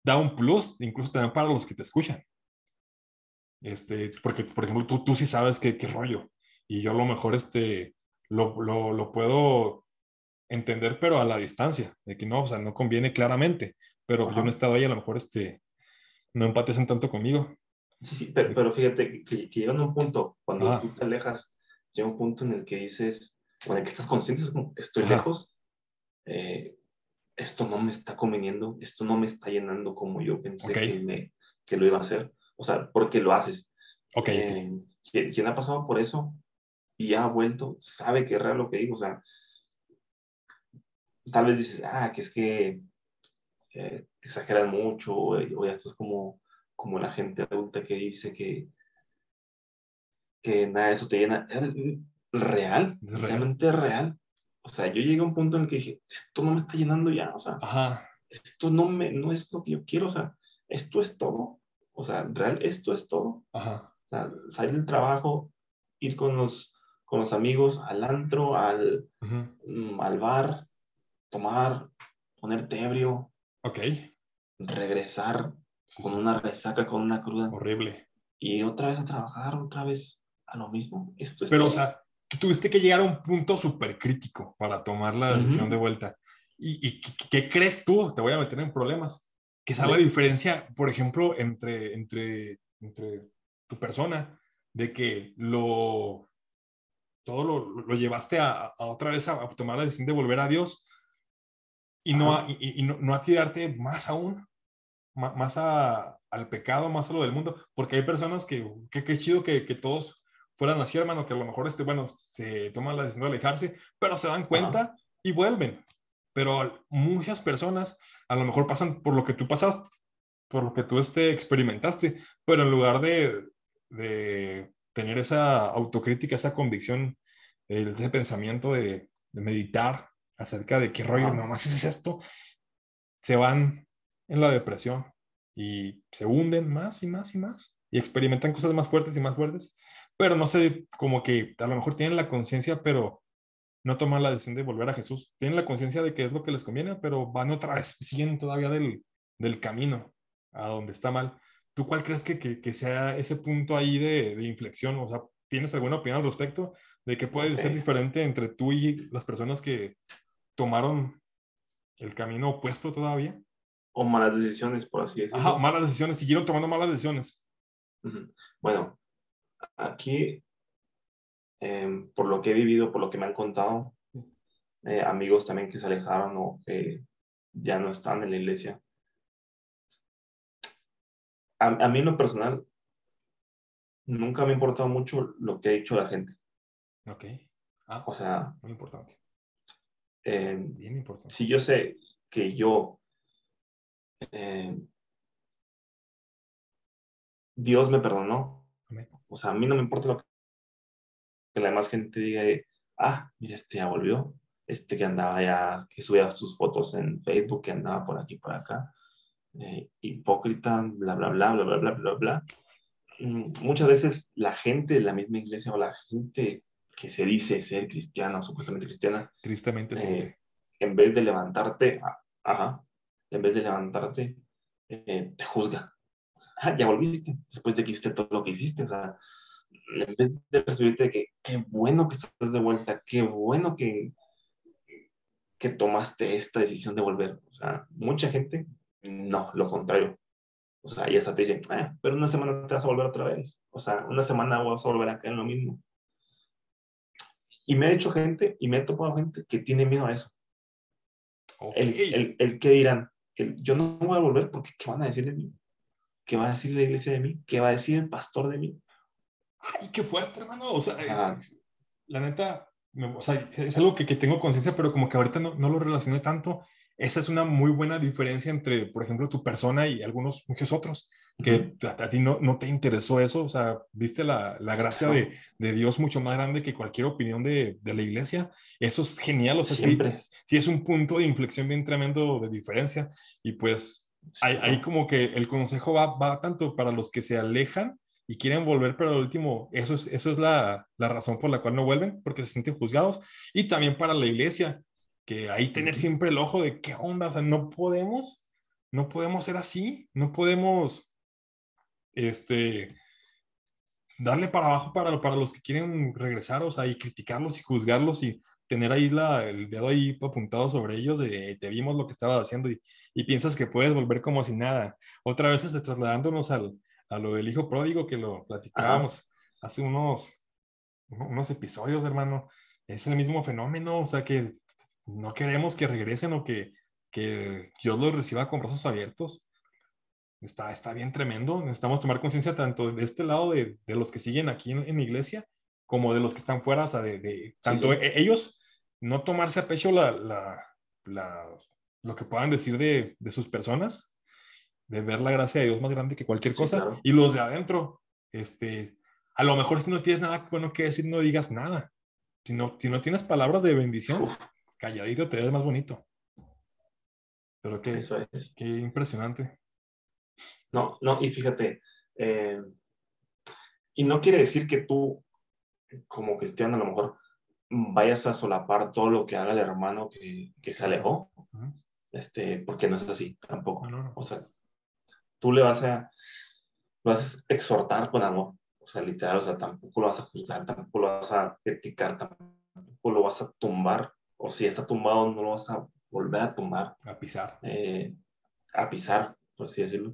da un plus, incluso también para los que te escuchan. Este, porque, por ejemplo, tú, tú sí sabes qué, qué rollo. Y yo a lo mejor este, lo, lo, lo, puedo entender, pero a la distancia, de que no, o sea, no conviene claramente. Pero yo no he estado ahí, a lo mejor este, no empatizan tanto conmigo. Sí, sí, pero, fíjate que, que, llega un punto, cuando tú te alejas, llega un punto en el que dices, o en el que estás consciente, como, estoy lejos, eh, esto no me está conveniendo, esto no me está llenando como yo pensé que, me, que, lo iba a hacer. O sea, porque lo haces. Ok. Eh, quien, ha pasado por eso y ha vuelto, sabe que es real lo que digo. O sea, tal vez dices, ah, que es que eh, exageran mucho o, o ya estás como como la gente adulta que dice que, que nada de eso te llena. real, realmente real. O sea, yo llegué a un punto en el que dije, esto no me está llenando ya, o sea, esto no, me, no es lo que yo quiero, o sea, esto es todo. O sea, real, esto es todo. Ajá. O sea, salir del trabajo, ir con los, con los amigos al antro, al, mm, al bar, tomar, ponerte ebrio. Ok. Regresar con una resaca, con una cruda. Horrible. Y otra vez a trabajar, otra vez a lo mismo. Esto es Pero, o sea, tú tuviste que llegar a un punto súper crítico para tomar la decisión de vuelta. ¿Y, y qué, crees tú? Te voy a meter en problemas. ¿Qué sabe la diferencia, por ejemplo, entre, entre, entre tu persona, de que lo todo lo, lo llevaste a, a, otra vez a, tomar la decisión de volver a Dios y, no a, y, y no, no, a tirarte más aún más a, al pecado, más a lo del mundo, porque hay personas que, qué chido que, que, todos fueran así, hermano, que a lo mejor, este, bueno, se toman la decisión de alejarse, pero se dan cuenta y vuelven. Pero muchas personas a lo mejor pasan por lo que tú pasaste, por lo que tú este, experimentaste, pero en lugar de, de tener esa autocrítica, esa convicción, ese pensamiento de, de meditar acerca de qué rollo, nomás es esto, se van en la depresión y se hunden más y más y más y experimentan cosas más fuertes y más fuertes, pero no sé, como que a lo mejor tienen la conciencia, pero no toman la decisión de volver a Jesús. Tienen la conciencia de que es lo que les conviene, pero van otra vez, siguen todavía del, del camino a donde está mal. ¿Tú cuál crees que, que, sea ese punto ahí de, de, inflexión? O sea, ¿tienes alguna opinión al respecto de que puede ser diferente entre tú y las personas que tomaron el camino opuesto todavía? O malas decisiones, por así decirlo. Ajá, malas decisiones, siguieron tomando malas decisiones. Bueno, aquí, em, por lo que he vivido, por lo que me han contado, eh, amigos también que se alejaron o que ya no están en la iglesia. A, a mí en lo personal, nunca me ha importado mucho lo que ha dicho la gente. Ok. Ah, o sea, muy importante. Eh, Bien importante. Si yo sé que yo, eh, Dios me perdonó, o sea, a mí no me importa lo que la demás gente diga, ah, mira, este ya volvió, este que andaba ya, que subía sus fotos en Facebook, que andaba por aquí, por acá, eh, hipócrita, bla, bla, bla, bla, bla, bla, bla, bla. Mm, muchas veces la gente de la misma iglesia o la gente que se dice ser cristiana o supuestamente cristiana, tristemente, eh, en vez de levantarte, ajá, en vez de levantarte, eh, te juzga. ah, ya volviste, después de que hiciste todo lo que hiciste, o sea, en vez de recibirte que qué bueno que estás de vuelta, qué bueno que, que tomaste esta decisión de volver. O sea, mucha gente, no, lo contrario. O sea, ya hasta te dicen, ah, pero una semana te vas a volver otra vez. O sea, una semana vas a volver a caer en lo mismo. Y me ha dicho gente, y me ha topado gente que tiene miedo a eso. El, el, el, que dirán, el, yo no voy a volver porque ¿qué van a decir de mí? ¿Qué va a decir la iglesia de mí? ¿Qué va a decir el pastor de mí? Ay, qué fuerte, hermano. O sea, eh, la neta, o sea, es algo que, que tengo conciencia, pero como que ahorita no, no, lo relacioné tanto. Esa es una muy buena diferencia entre, por ejemplo, tu persona y algunos, muchos otros, que a, ti no, no, te interesó eso, o sea, viste la, la gracia de, de, Dios mucho más grande que cualquier opinión de, de la iglesia. Eso es genial, o sea, sí, es un punto de inflexión bien tremendo de diferencia. Y pues ahí, ahí, como que el consejo va, va tanto para los que se alejan y quieren volver, pero al último, eso es, eso es la, la, razón por la cual no vuelven, porque se sienten juzgados. Y también para la iglesia, que ahí tener siempre el ojo de qué onda, o sea, no podemos, no podemos ser así, no podemos, este, darle para abajo para, para los que quieren regresar, o sea, y criticarlos y juzgarlos y tener ahí la, el dedo ahí apuntado sobre ellos de te vimos lo que estabas haciendo y, y piensas que puedes volver como si nada. Otra vez este, trasladándonos al, a lo del hijo pródigo que lo platicábamos hace unos, unos episodios, hermano. Es el mismo fenómeno, o sea que no queremos que regresen o que, que Dios los reciba con brazos abiertos. Está, está bien tremendo. Necesitamos tomar conciencia tanto de este lado de, de, los que siguen aquí en, la iglesia como de los que están fuera, o sea, de, de tanto e, ellos no tomarse a pecho la, la, la, lo que puedan decir de, de sus personas, de ver la gracia de Dios más grande que cualquier cosa. Y los de adentro, este, a lo mejor si no tienes nada bueno que decir, no digas nada. Si no, si no tienes palabras de bendición, calladito te ves más bonito. Pero qué, Eso es. qué impresionante. No, no, y fíjate, eh, y no quiere decir que tú, como cristiano, a lo mejor vayas a solapar todo lo que haga el hermano que, que se alejó, este, porque no es así tampoco. O sea, tú le vas a, vas a exhortar con amor, o sea, literal, o sea, tampoco lo vas a juzgar, tampoco lo vas a criticar, tampoco lo vas a tumbar, o si está tumbado, no lo vas a volver a tumbar. A pisar. Eh, a pisar, por así decirlo.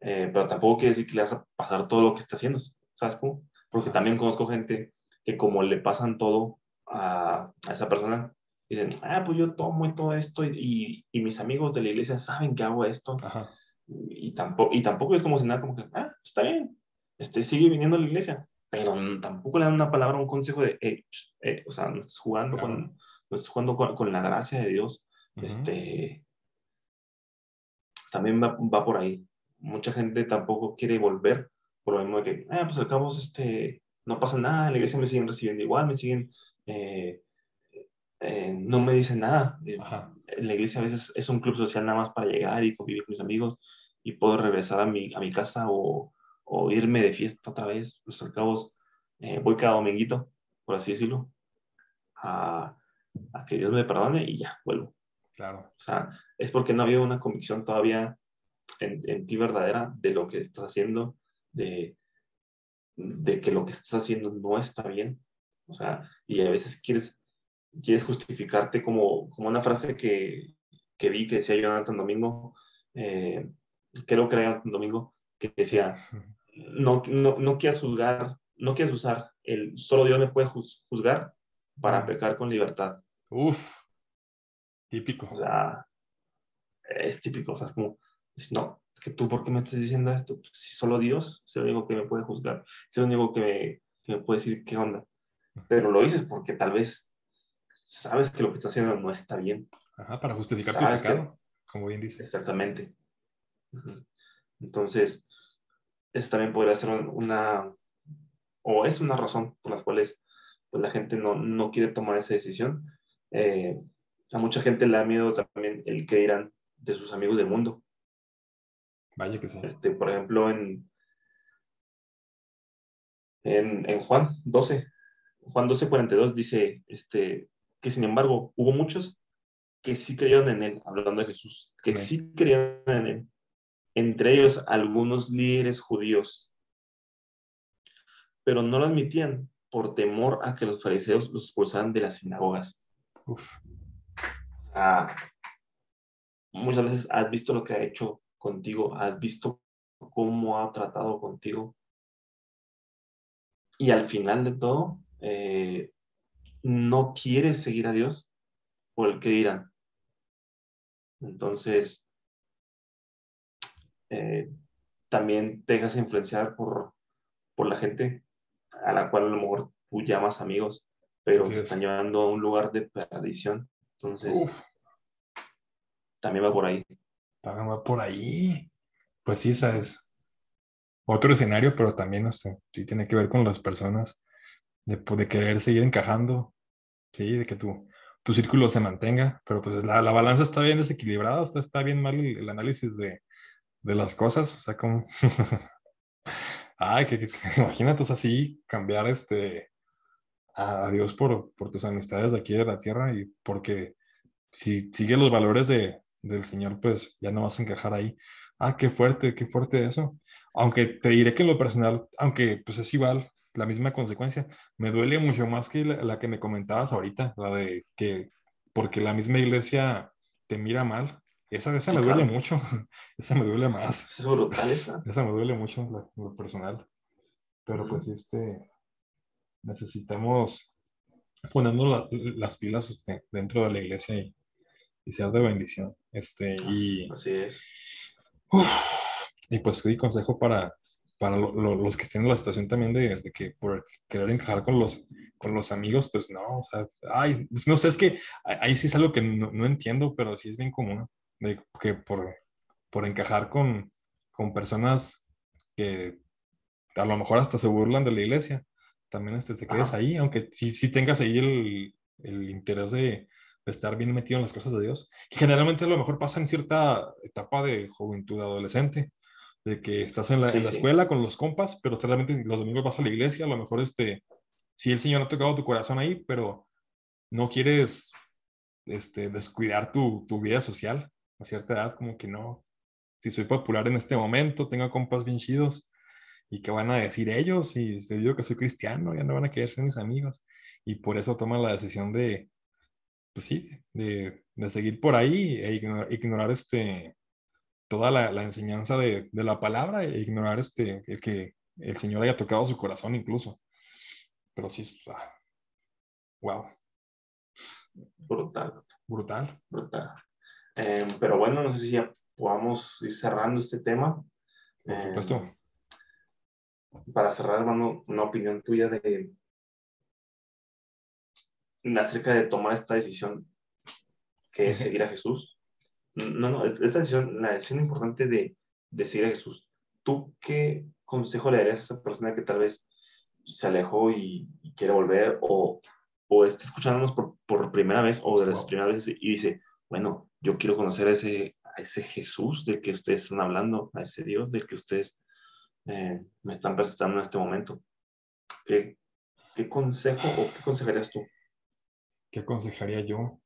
Eh, pero tampoco quiere decir que le vas a pasar todo lo que está haciendo, ¿sabes cómo? Porque también conozco gente que como le pasan todo a, a esa persona, dicen, ah, pues yo tomo y todo esto, y, y, mis amigos de la iglesia saben que hago esto. Ajá y tampoco, y tampoco es como si nada, como que, ah, está bien, este, sigue viniendo a la iglesia, pero tampoco le dan una palabra, un consejo de, eh, o sea, no estás jugando, con, estás jugando con, la gracia de Dios. este, también va, va, por ahí. Mucha gente tampoco quiere volver por lo mismo de que, ah, pues al cabo, este, no pasa nada, en la iglesia me siguen recibiendo igual, me siguen, eh, eh, no me dicen nada. En la iglesia a veces es un club social nada más para llegar y convivir con mis amigos y puedo regresar a mi, a mi casa o, o irme de fiesta otra vez. Pues al cabo, eh, voy cada dominguito, por así decirlo, a, a, que Dios me perdone y ya, vuelvo. Claro. O sea, es porque no había una convicción todavía en, en ti verdadera de lo que estás haciendo, de, de que lo que estás haciendo no está bien. O sea, y a veces quieres, quieres justificarte como, como una frase que, que vi que decía Jonathan Domingo, eh, creo que era un domingo, que decía, no, no, no quieras juzgar, no quieras usar el solo Dios me puede juzgar para pecar con libertad. Uf, típico. O sea, es típico, o sea, es como, no, es que tú, ¿por qué me estás diciendo esto? Si solo Dios es el único que me puede juzgar, es el único que me, que me puede decir qué onda. pero lo dices porque tal vez sabes que lo que estás haciendo no está bien. Ajá, para justificar tu pecado, como bien dices. Exactamente. Entonces, eso también podría ser una, o es una razón por las cuales pues, la gente no, no quiere tomar esa decisión. Eh, a mucha gente le da miedo también el que dirán de sus amigos del mundo. Vaya que sí. Este, por ejemplo, en, en, en Juan 12, Juan 12, 42 dice este, que sin embargo hubo muchos que sí creyeron en él, hablando de Jesús, que sí creyeron en él. Entre ellos algunos líderes judíos, pero no lo admitían por temor a que los fariseos los expulsaran de las sinagogas. Uf. muchas veces has visto lo que ha hecho contigo, has visto cómo ha tratado contigo. Y al final de todo, eh, no quieres seguir a Dios por el que dirán. Entonces, eh, también te dejas influenciar por, por la gente a la cual a lo mejor tú llamas amigos, pero te están llevando a un lugar de perdición. Entonces, también va por ahí. También va por ahí. Pues sí, esa es otro escenario, pero también sí tiene que ver con las personas, de, de querer seguir encajando, sí, de que tu, tu círculo se mantenga, pero pues la, la balanza está bien desequilibrada, está, está bien mal el, análisis de, de, las cosas, o sea, como... Ay, que, imagínate, así cambiar este a Dios por, por tus amistades de aquí de la tierra y porque si sigue los valores de, del Señor, pues ya no vas a encajar ahí. Ah, qué fuerte, qué fuerte eso. Aunque te diré que en lo personal, aunque pues es igual, la misma consecuencia, me duele mucho más que la, que me comentabas ahorita, la de que porque la misma iglesia te mira mal. Esa, esa me duele mucho, esa me duele más. Es brutal esa. Esa me duele mucho, lo personal. Pero pues este, necesitamos ponernos las pilas este, dentro de la iglesia y, y ser de bendición. Este, y, Así es. y pues doy consejo para, para los que estén en la situación también de, que por querer encajar con los, con los amigos, pues no, o sea, ay, no sé, es que ahí sí es algo que no, no entiendo, pero sí es bien común, de que por, por encajar con, con personas que a lo mejor hasta se burlan de la iglesia, también este, te quedes ahí, aunque sí, sí tengas ahí el, el interés de, de, estar bien metido en las cosas de Dios, generalmente a lo mejor pasa en cierta etapa de juventud adolescente, de que estás en la, en la escuela con los compas, pero realmente los domingos vas a la iglesia, a lo mejor este, sí el Señor ha tocado tu corazón ahí, pero no quieres este, descuidar tu, tu vida social a cierta edad, como que no, si soy popular en este momento, tengo compas bien chidos, y qué van a decir ellos, y les digo que soy cristiano, ya no van a querer ser mis amigos, y por eso toman la decisión de, pues sí, de, de seguir por ahí e ignorar, este, toda la, la enseñanza de, de, la palabra e ignorar este, el que el Señor haya tocado su corazón incluso. Pero sí, wow. Ah, brutal. Brutal. Brutal. Eh, pero bueno, no sé si ya podamos ir cerrando este tema. Por supuesto. Para cerrar, hermano, una opinión tuya de acerca de tomar esta decisión que es seguir a Jesús. No, no, esta decisión, la decisión importante de, de seguir a Jesús. ¿Tú qué consejo le darías a esa persona que tal vez se alejó y, quiere volver o, o está escuchándonos por, por primera vez o de las primeras veces y dice, bueno, yo quiero conocer a ese, a ese Jesús del que ustedes están hablando, a ese Dios del que ustedes eh, me están presentando en este momento. ¿Qué, ¿Qué, consejo o qué aconsejarías tú? ¿Qué aconsejaría yo?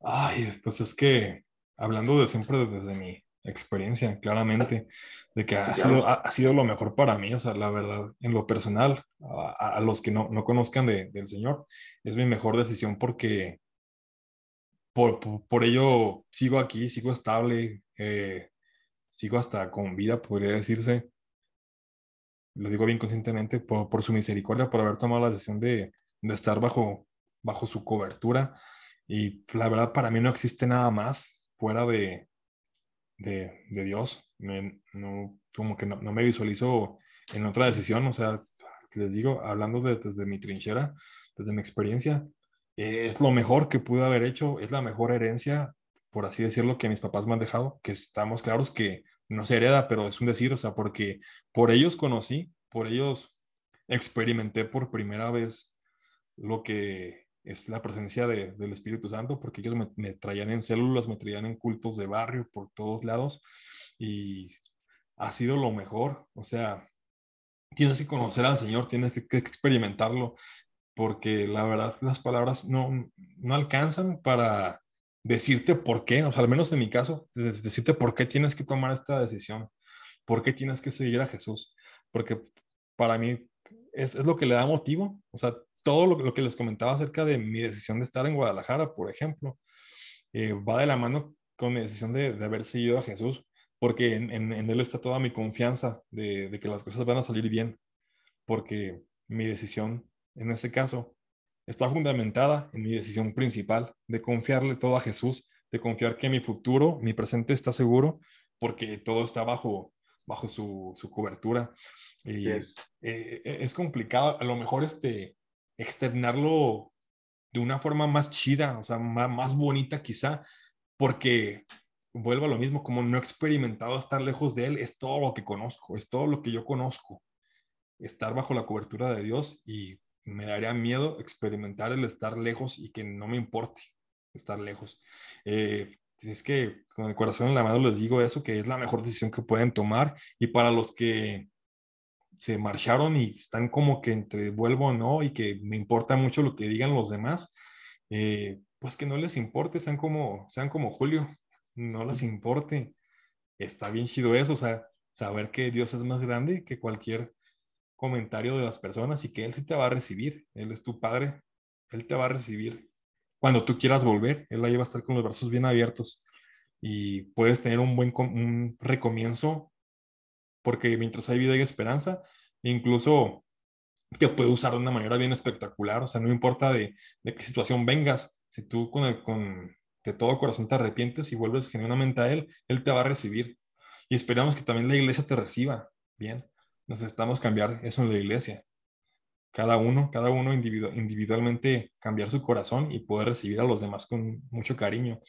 Ay, pues es que hablando de siempre desde mi experiencia, claramente, de que ha, sido, ha, sido lo mejor para mí, o sea, la verdad, en lo personal, a, los que no, no conozcan de, del Señor, es mi mejor decisión porque por, por, ello sigo aquí, sigo estable, eh, sigo hasta con vida, podría decirse, lo digo bien conscientemente, por, por, su misericordia, por haber tomado la decisión de, de, estar bajo, bajo su cobertura. Y la verdad, para mí no existe nada más fuera de, de, de Dios. Me, no, como que no, no, me visualizo en otra decisión. O sea, les digo, hablando desde mi trinchera, desde mi experiencia, es lo mejor que pude haber hecho, es la mejor herencia, por así decirlo, que mis papás me han dejado, que estamos claros que no se hereda, pero es un decir, o sea, porque por ellos conocí, por ellos experimenté por primera vez lo que es la presencia del Espíritu Santo, porque ellos me, traían en células, me traían en cultos de barrio por todos lados y ha sido lo mejor. O sea, tienes que conocer al Señor, tienes que, experimentarlo, porque la verdad las palabras no, no alcanzan para decirte por qué, o sea, al menos en mi caso, decirte por qué tienes que tomar esta decisión, por qué tienes que seguir a Jesús, porque para mí es, es lo que le da motivo, o sea, todo lo, que les comentaba acerca de mi decisión de estar en Guadalajara, por ejemplo, eh, va de la mano con mi decisión de, de haber seguido a Jesús, porque en, en, Él está toda mi confianza de, de, que las cosas van a salir bien, porque mi decisión en ese caso está fundamentada en mi decisión principal de confiarle todo a Jesús, de confiar que mi futuro, mi presente está seguro, porque todo está bajo, bajo su, su cobertura. Y es. Eh, eh, es complicado, a lo mejor este, externarlo de una forma más chida, o sea, más, bonita quizá, porque vuelvo a lo mismo, como no he experimentado estar lejos de Él, es todo lo que conozco, es todo lo que yo conozco, estar bajo la cobertura de Dios y me daría miedo experimentar el estar lejos y que no me importe estar lejos. Eh, es que con el corazón en la mano les digo eso, que es la mejor decisión que pueden tomar y para los que se marcharon y están como que entre vuelvo o no y que me importa mucho lo que digan los demás, eh, pues que no les importe, sean como, sean como Julio, no les importe. Está bien chido eso, o sea, saber que Dios es más grande que cualquier comentario de las personas y que Él sí te va a recibir, Él es tu Padre, Él te va a recibir. Cuando tú quieras volver, Él ahí va a estar con los brazos bien abiertos y puedes tener un buen un recomienzo porque mientras hay vida y esperanza, incluso te puede usar de una manera bien espectacular, o sea, no importa de, de qué situación vengas, si tú con, el, con de todo corazón te arrepientes y vuelves genuinamente a Él, Él te va a recibir. Y esperamos que también la iglesia te reciba. Bien, necesitamos cambiar eso en la iglesia. Cada uno, cada uno individualmente cambiar su corazón y poder recibir a los demás con mucho cariño.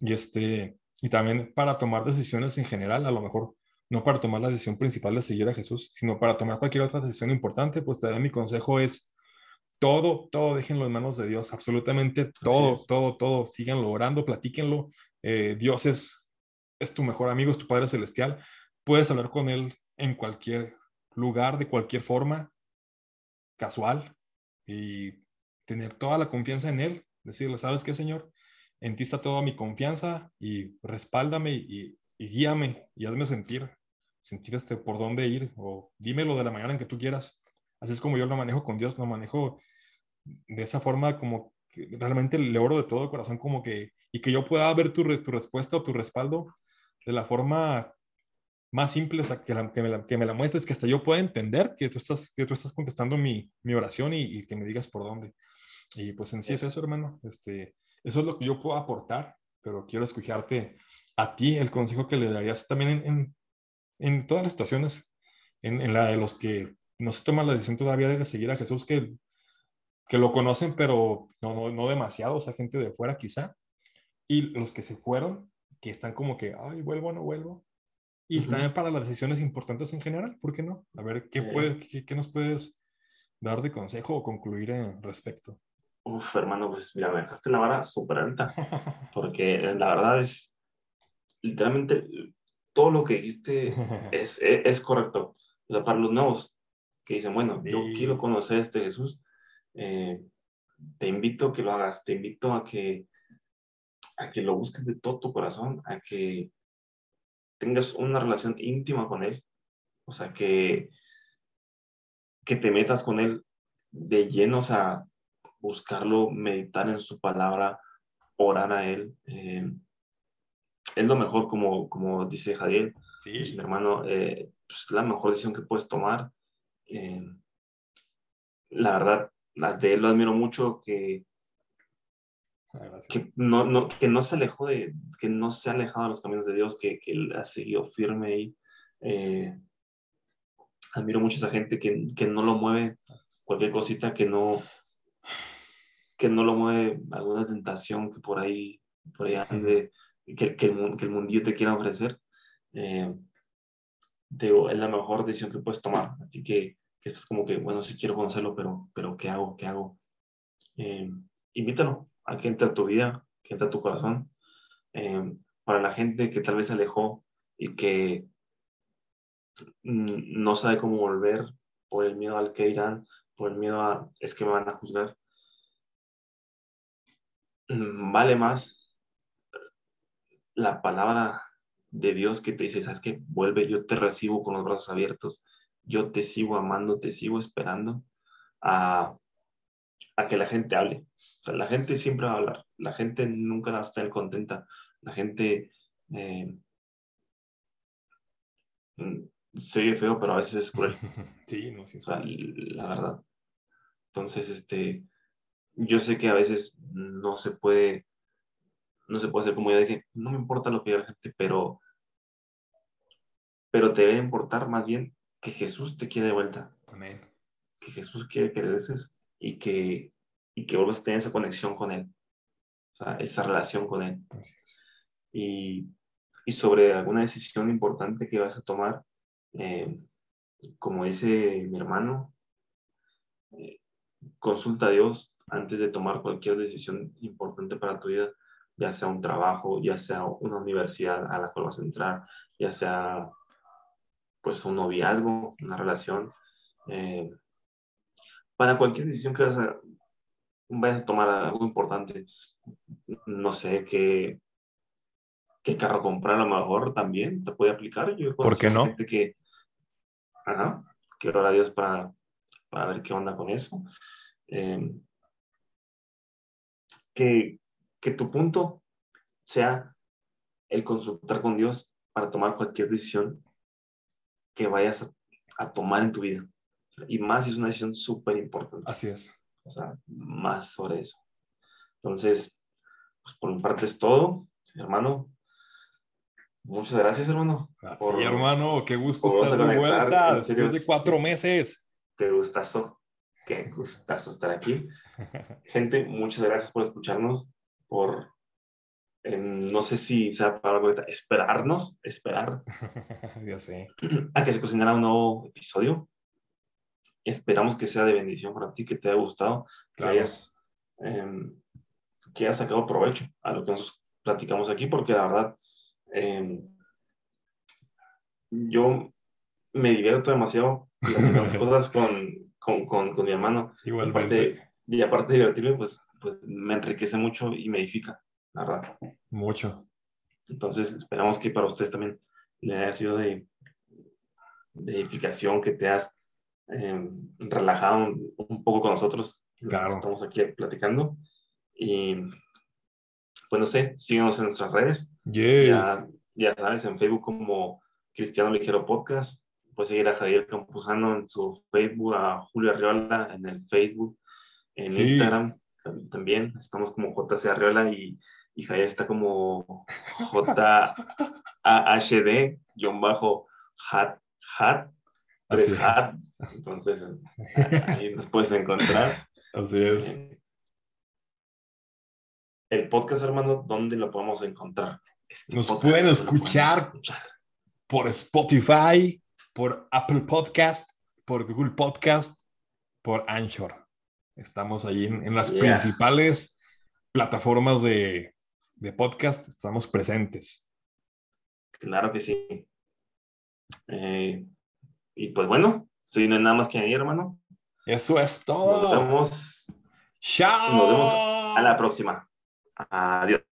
Y, este, y también para tomar decisiones en general, a lo mejor no para tomar la decisión principal de seguir a Jesús, sino para tomar cualquier otra decisión importante, pues también mi consejo es todo, todo déjenlo en manos de Dios, absolutamente todo, todo, todo, síganlo orando, platíquenlo. Eh, Dios es, es tu mejor amigo, es tu Padre Celestial. Puedes hablar con Él en cualquier lugar, de cualquier forma, casual, y tener toda la confianza en Él, decirle, ¿sabes qué, Señor? En ti está toda mi confianza y respáldame y, guíame y hazme sentir sentir este, por dónde ir o dímelo de la manera en que tú quieras. Así es como yo lo manejo con Dios, lo manejo de esa forma como realmente le oro de todo corazón como que, y que yo pueda ver tu, tu respuesta o tu respaldo de la forma más simple, o sea, que, que, me la, que, me la, muestres, que hasta yo pueda entender que tú estás, que tú estás contestando mi, mi oración y, y, que me digas por dónde. Y pues en sí es eso, hermano. Este, eso es lo que yo puedo aportar, pero quiero escucharte a ti el consejo que le darías también en, en, en todas las situaciones, en, la de los que no se toman la decisión todavía de seguir a Jesús, que, que lo conocen, pero no, no, no demasiado, o sea, gente de fuera quizá, y los que se fueron, que están como que, ay, vuelvo no vuelvo, y también para las decisiones importantes en general, ¿por qué no? A ver, ¿qué, puede, qué, nos puedes dar de consejo o concluir respecto? Uf, hermano, pues mira, me dejaste la vara súper alta, porque la verdad es, literalmente, todo lo que dijiste es, es, correcto. O sea, para los nuevos que dicen, bueno, yo quiero conocer a este Jesús, eh, te invito a que lo hagas, te invito a que, a que lo busques de todo tu corazón, a que tengas una relación íntima con Él, o sea, que, que te metas con Él de llenos a buscarlo, meditar en su palabra, orar a Él. Eh, es lo mejor, como, como dice Javier, sí. mi hermano, eh, pues, la mejor decisión que puedes tomar. Eh, la verdad, la de él lo admiro mucho, que, que, no, no, que no se alejó de, que no se ha alejado de los caminos de Dios, que, que él ha seguido firme ahí. Eh, admiro mucho a esa gente que, que no lo mueve cualquier cosita que no que no lo mueve alguna tentación que por ahí por ahí ande, que, que, el, que el mundillo te quiera ofrecer eh, digo, es la mejor decisión que puedes tomar. Así que, que estás como que, bueno, sí quiero conocerlo, pero, pero ¿qué hago? ¿Qué hago? Eh, invítalo a que entre a tu vida, que entre a tu corazón. Eh, para la gente que tal vez se alejó y que mm, no sabe cómo volver por el miedo al que irán, por el miedo a es que me van a juzgar. Mm, vale más la palabra de Dios que te dice, sabes que vuelve, yo te recibo con los brazos abiertos, yo te sigo amando, te sigo esperando a, que la gente hable. O sea, la gente siempre va a hablar, la gente nunca va a estar contenta, la gente eh, mm, se oye feo, pero a veces es cruel. Sí, no, sí. O sea, la verdad. Entonces, este, yo sé que a veces no se puede no se puede hacer como ya dije, no me importa lo que diga la gente, pero, pero te debe importar más bien que Jesús te quiere de vuelta. Amén. Que Jesús quiere que regreses y que, y que vuelvas a tener esa conexión con Él, o sea, esa relación con Él. Y, y, sobre alguna decisión importante que vas a tomar, eh, como dice mi hermano, eh, consulta a Dios antes de tomar cualquier decisión importante para tu vida ya sea un trabajo, ya sea una universidad a la cual vas a entrar, ya sea pues un noviazgo, una relación. Eh, para cualquier decisión que vas a, vayas a tomar algo importante, no sé qué, qué carro comprar, a lo mejor también te puede aplicar. Yo ¿Por qué no? Gente que, ajá, quiero orar a Dios para, para ver qué onda con eso. Eh, que, que tu punto sea el consultar con Dios para tomar cualquier decisión que vayas a, tomar en tu vida. Y más si es una decisión súper importante. Así es. O sea, más sobre eso. Entonces, pues por mi parte es todo, hermano. Muchas gracias, hermano. por, hermano, qué gusto estar de vuelta después de cuatro meses. Qué gustazo, qué gustazo estar aquí. Gente, muchas gracias por escucharnos por, em, no sé si sea para esperarnos, esperar. ya sé. A que se cocinara un nuevo episodio. Esperamos que sea de bendición para ti, que te haya gustado, que, hayas, em, que hayas sacado provecho a lo que nos platicamos aquí, porque la verdad, em, yo me divierto demasiado las cosas con, con, con, con, mi hermano. Igualmente. y aparte de divertirme, pues pues, me enriquece mucho y me edifica, la verdad. Mucho. Entonces, esperamos que para ustedes también le haya sido de, de edificación, que te has em, relajado un, poco con nosotros. Claro. Estamos aquí platicando. Y, pues no sé, síguenos en nuestras redes. Ya, ya sabes, en Facebook como Cristiano Ligero Podcast. Puedes seguir a Javier Campuzano en su Facebook, a Julio Arriola en el Facebook, en Instagram también. Estamos como JC Arriola y, y Jaya está como JAHD, guion bajo hat, hat, Entonces, ahí nos puedes encontrar. Así es. Eh, el podcast, hermano, ¿dónde lo podemos encontrar? Este nos pueden escuchar, por Spotify, por Apple Podcast, por Google Podcast, por Anchor. Estamos ahí en, las principales plataformas de, podcast, estamos presentes. Claro que sí. Eh, y pues bueno, si no hay nada más que añadir, hermano. Eso es todo. Nos vemos. Chao. Nos vemos a la próxima. Adiós.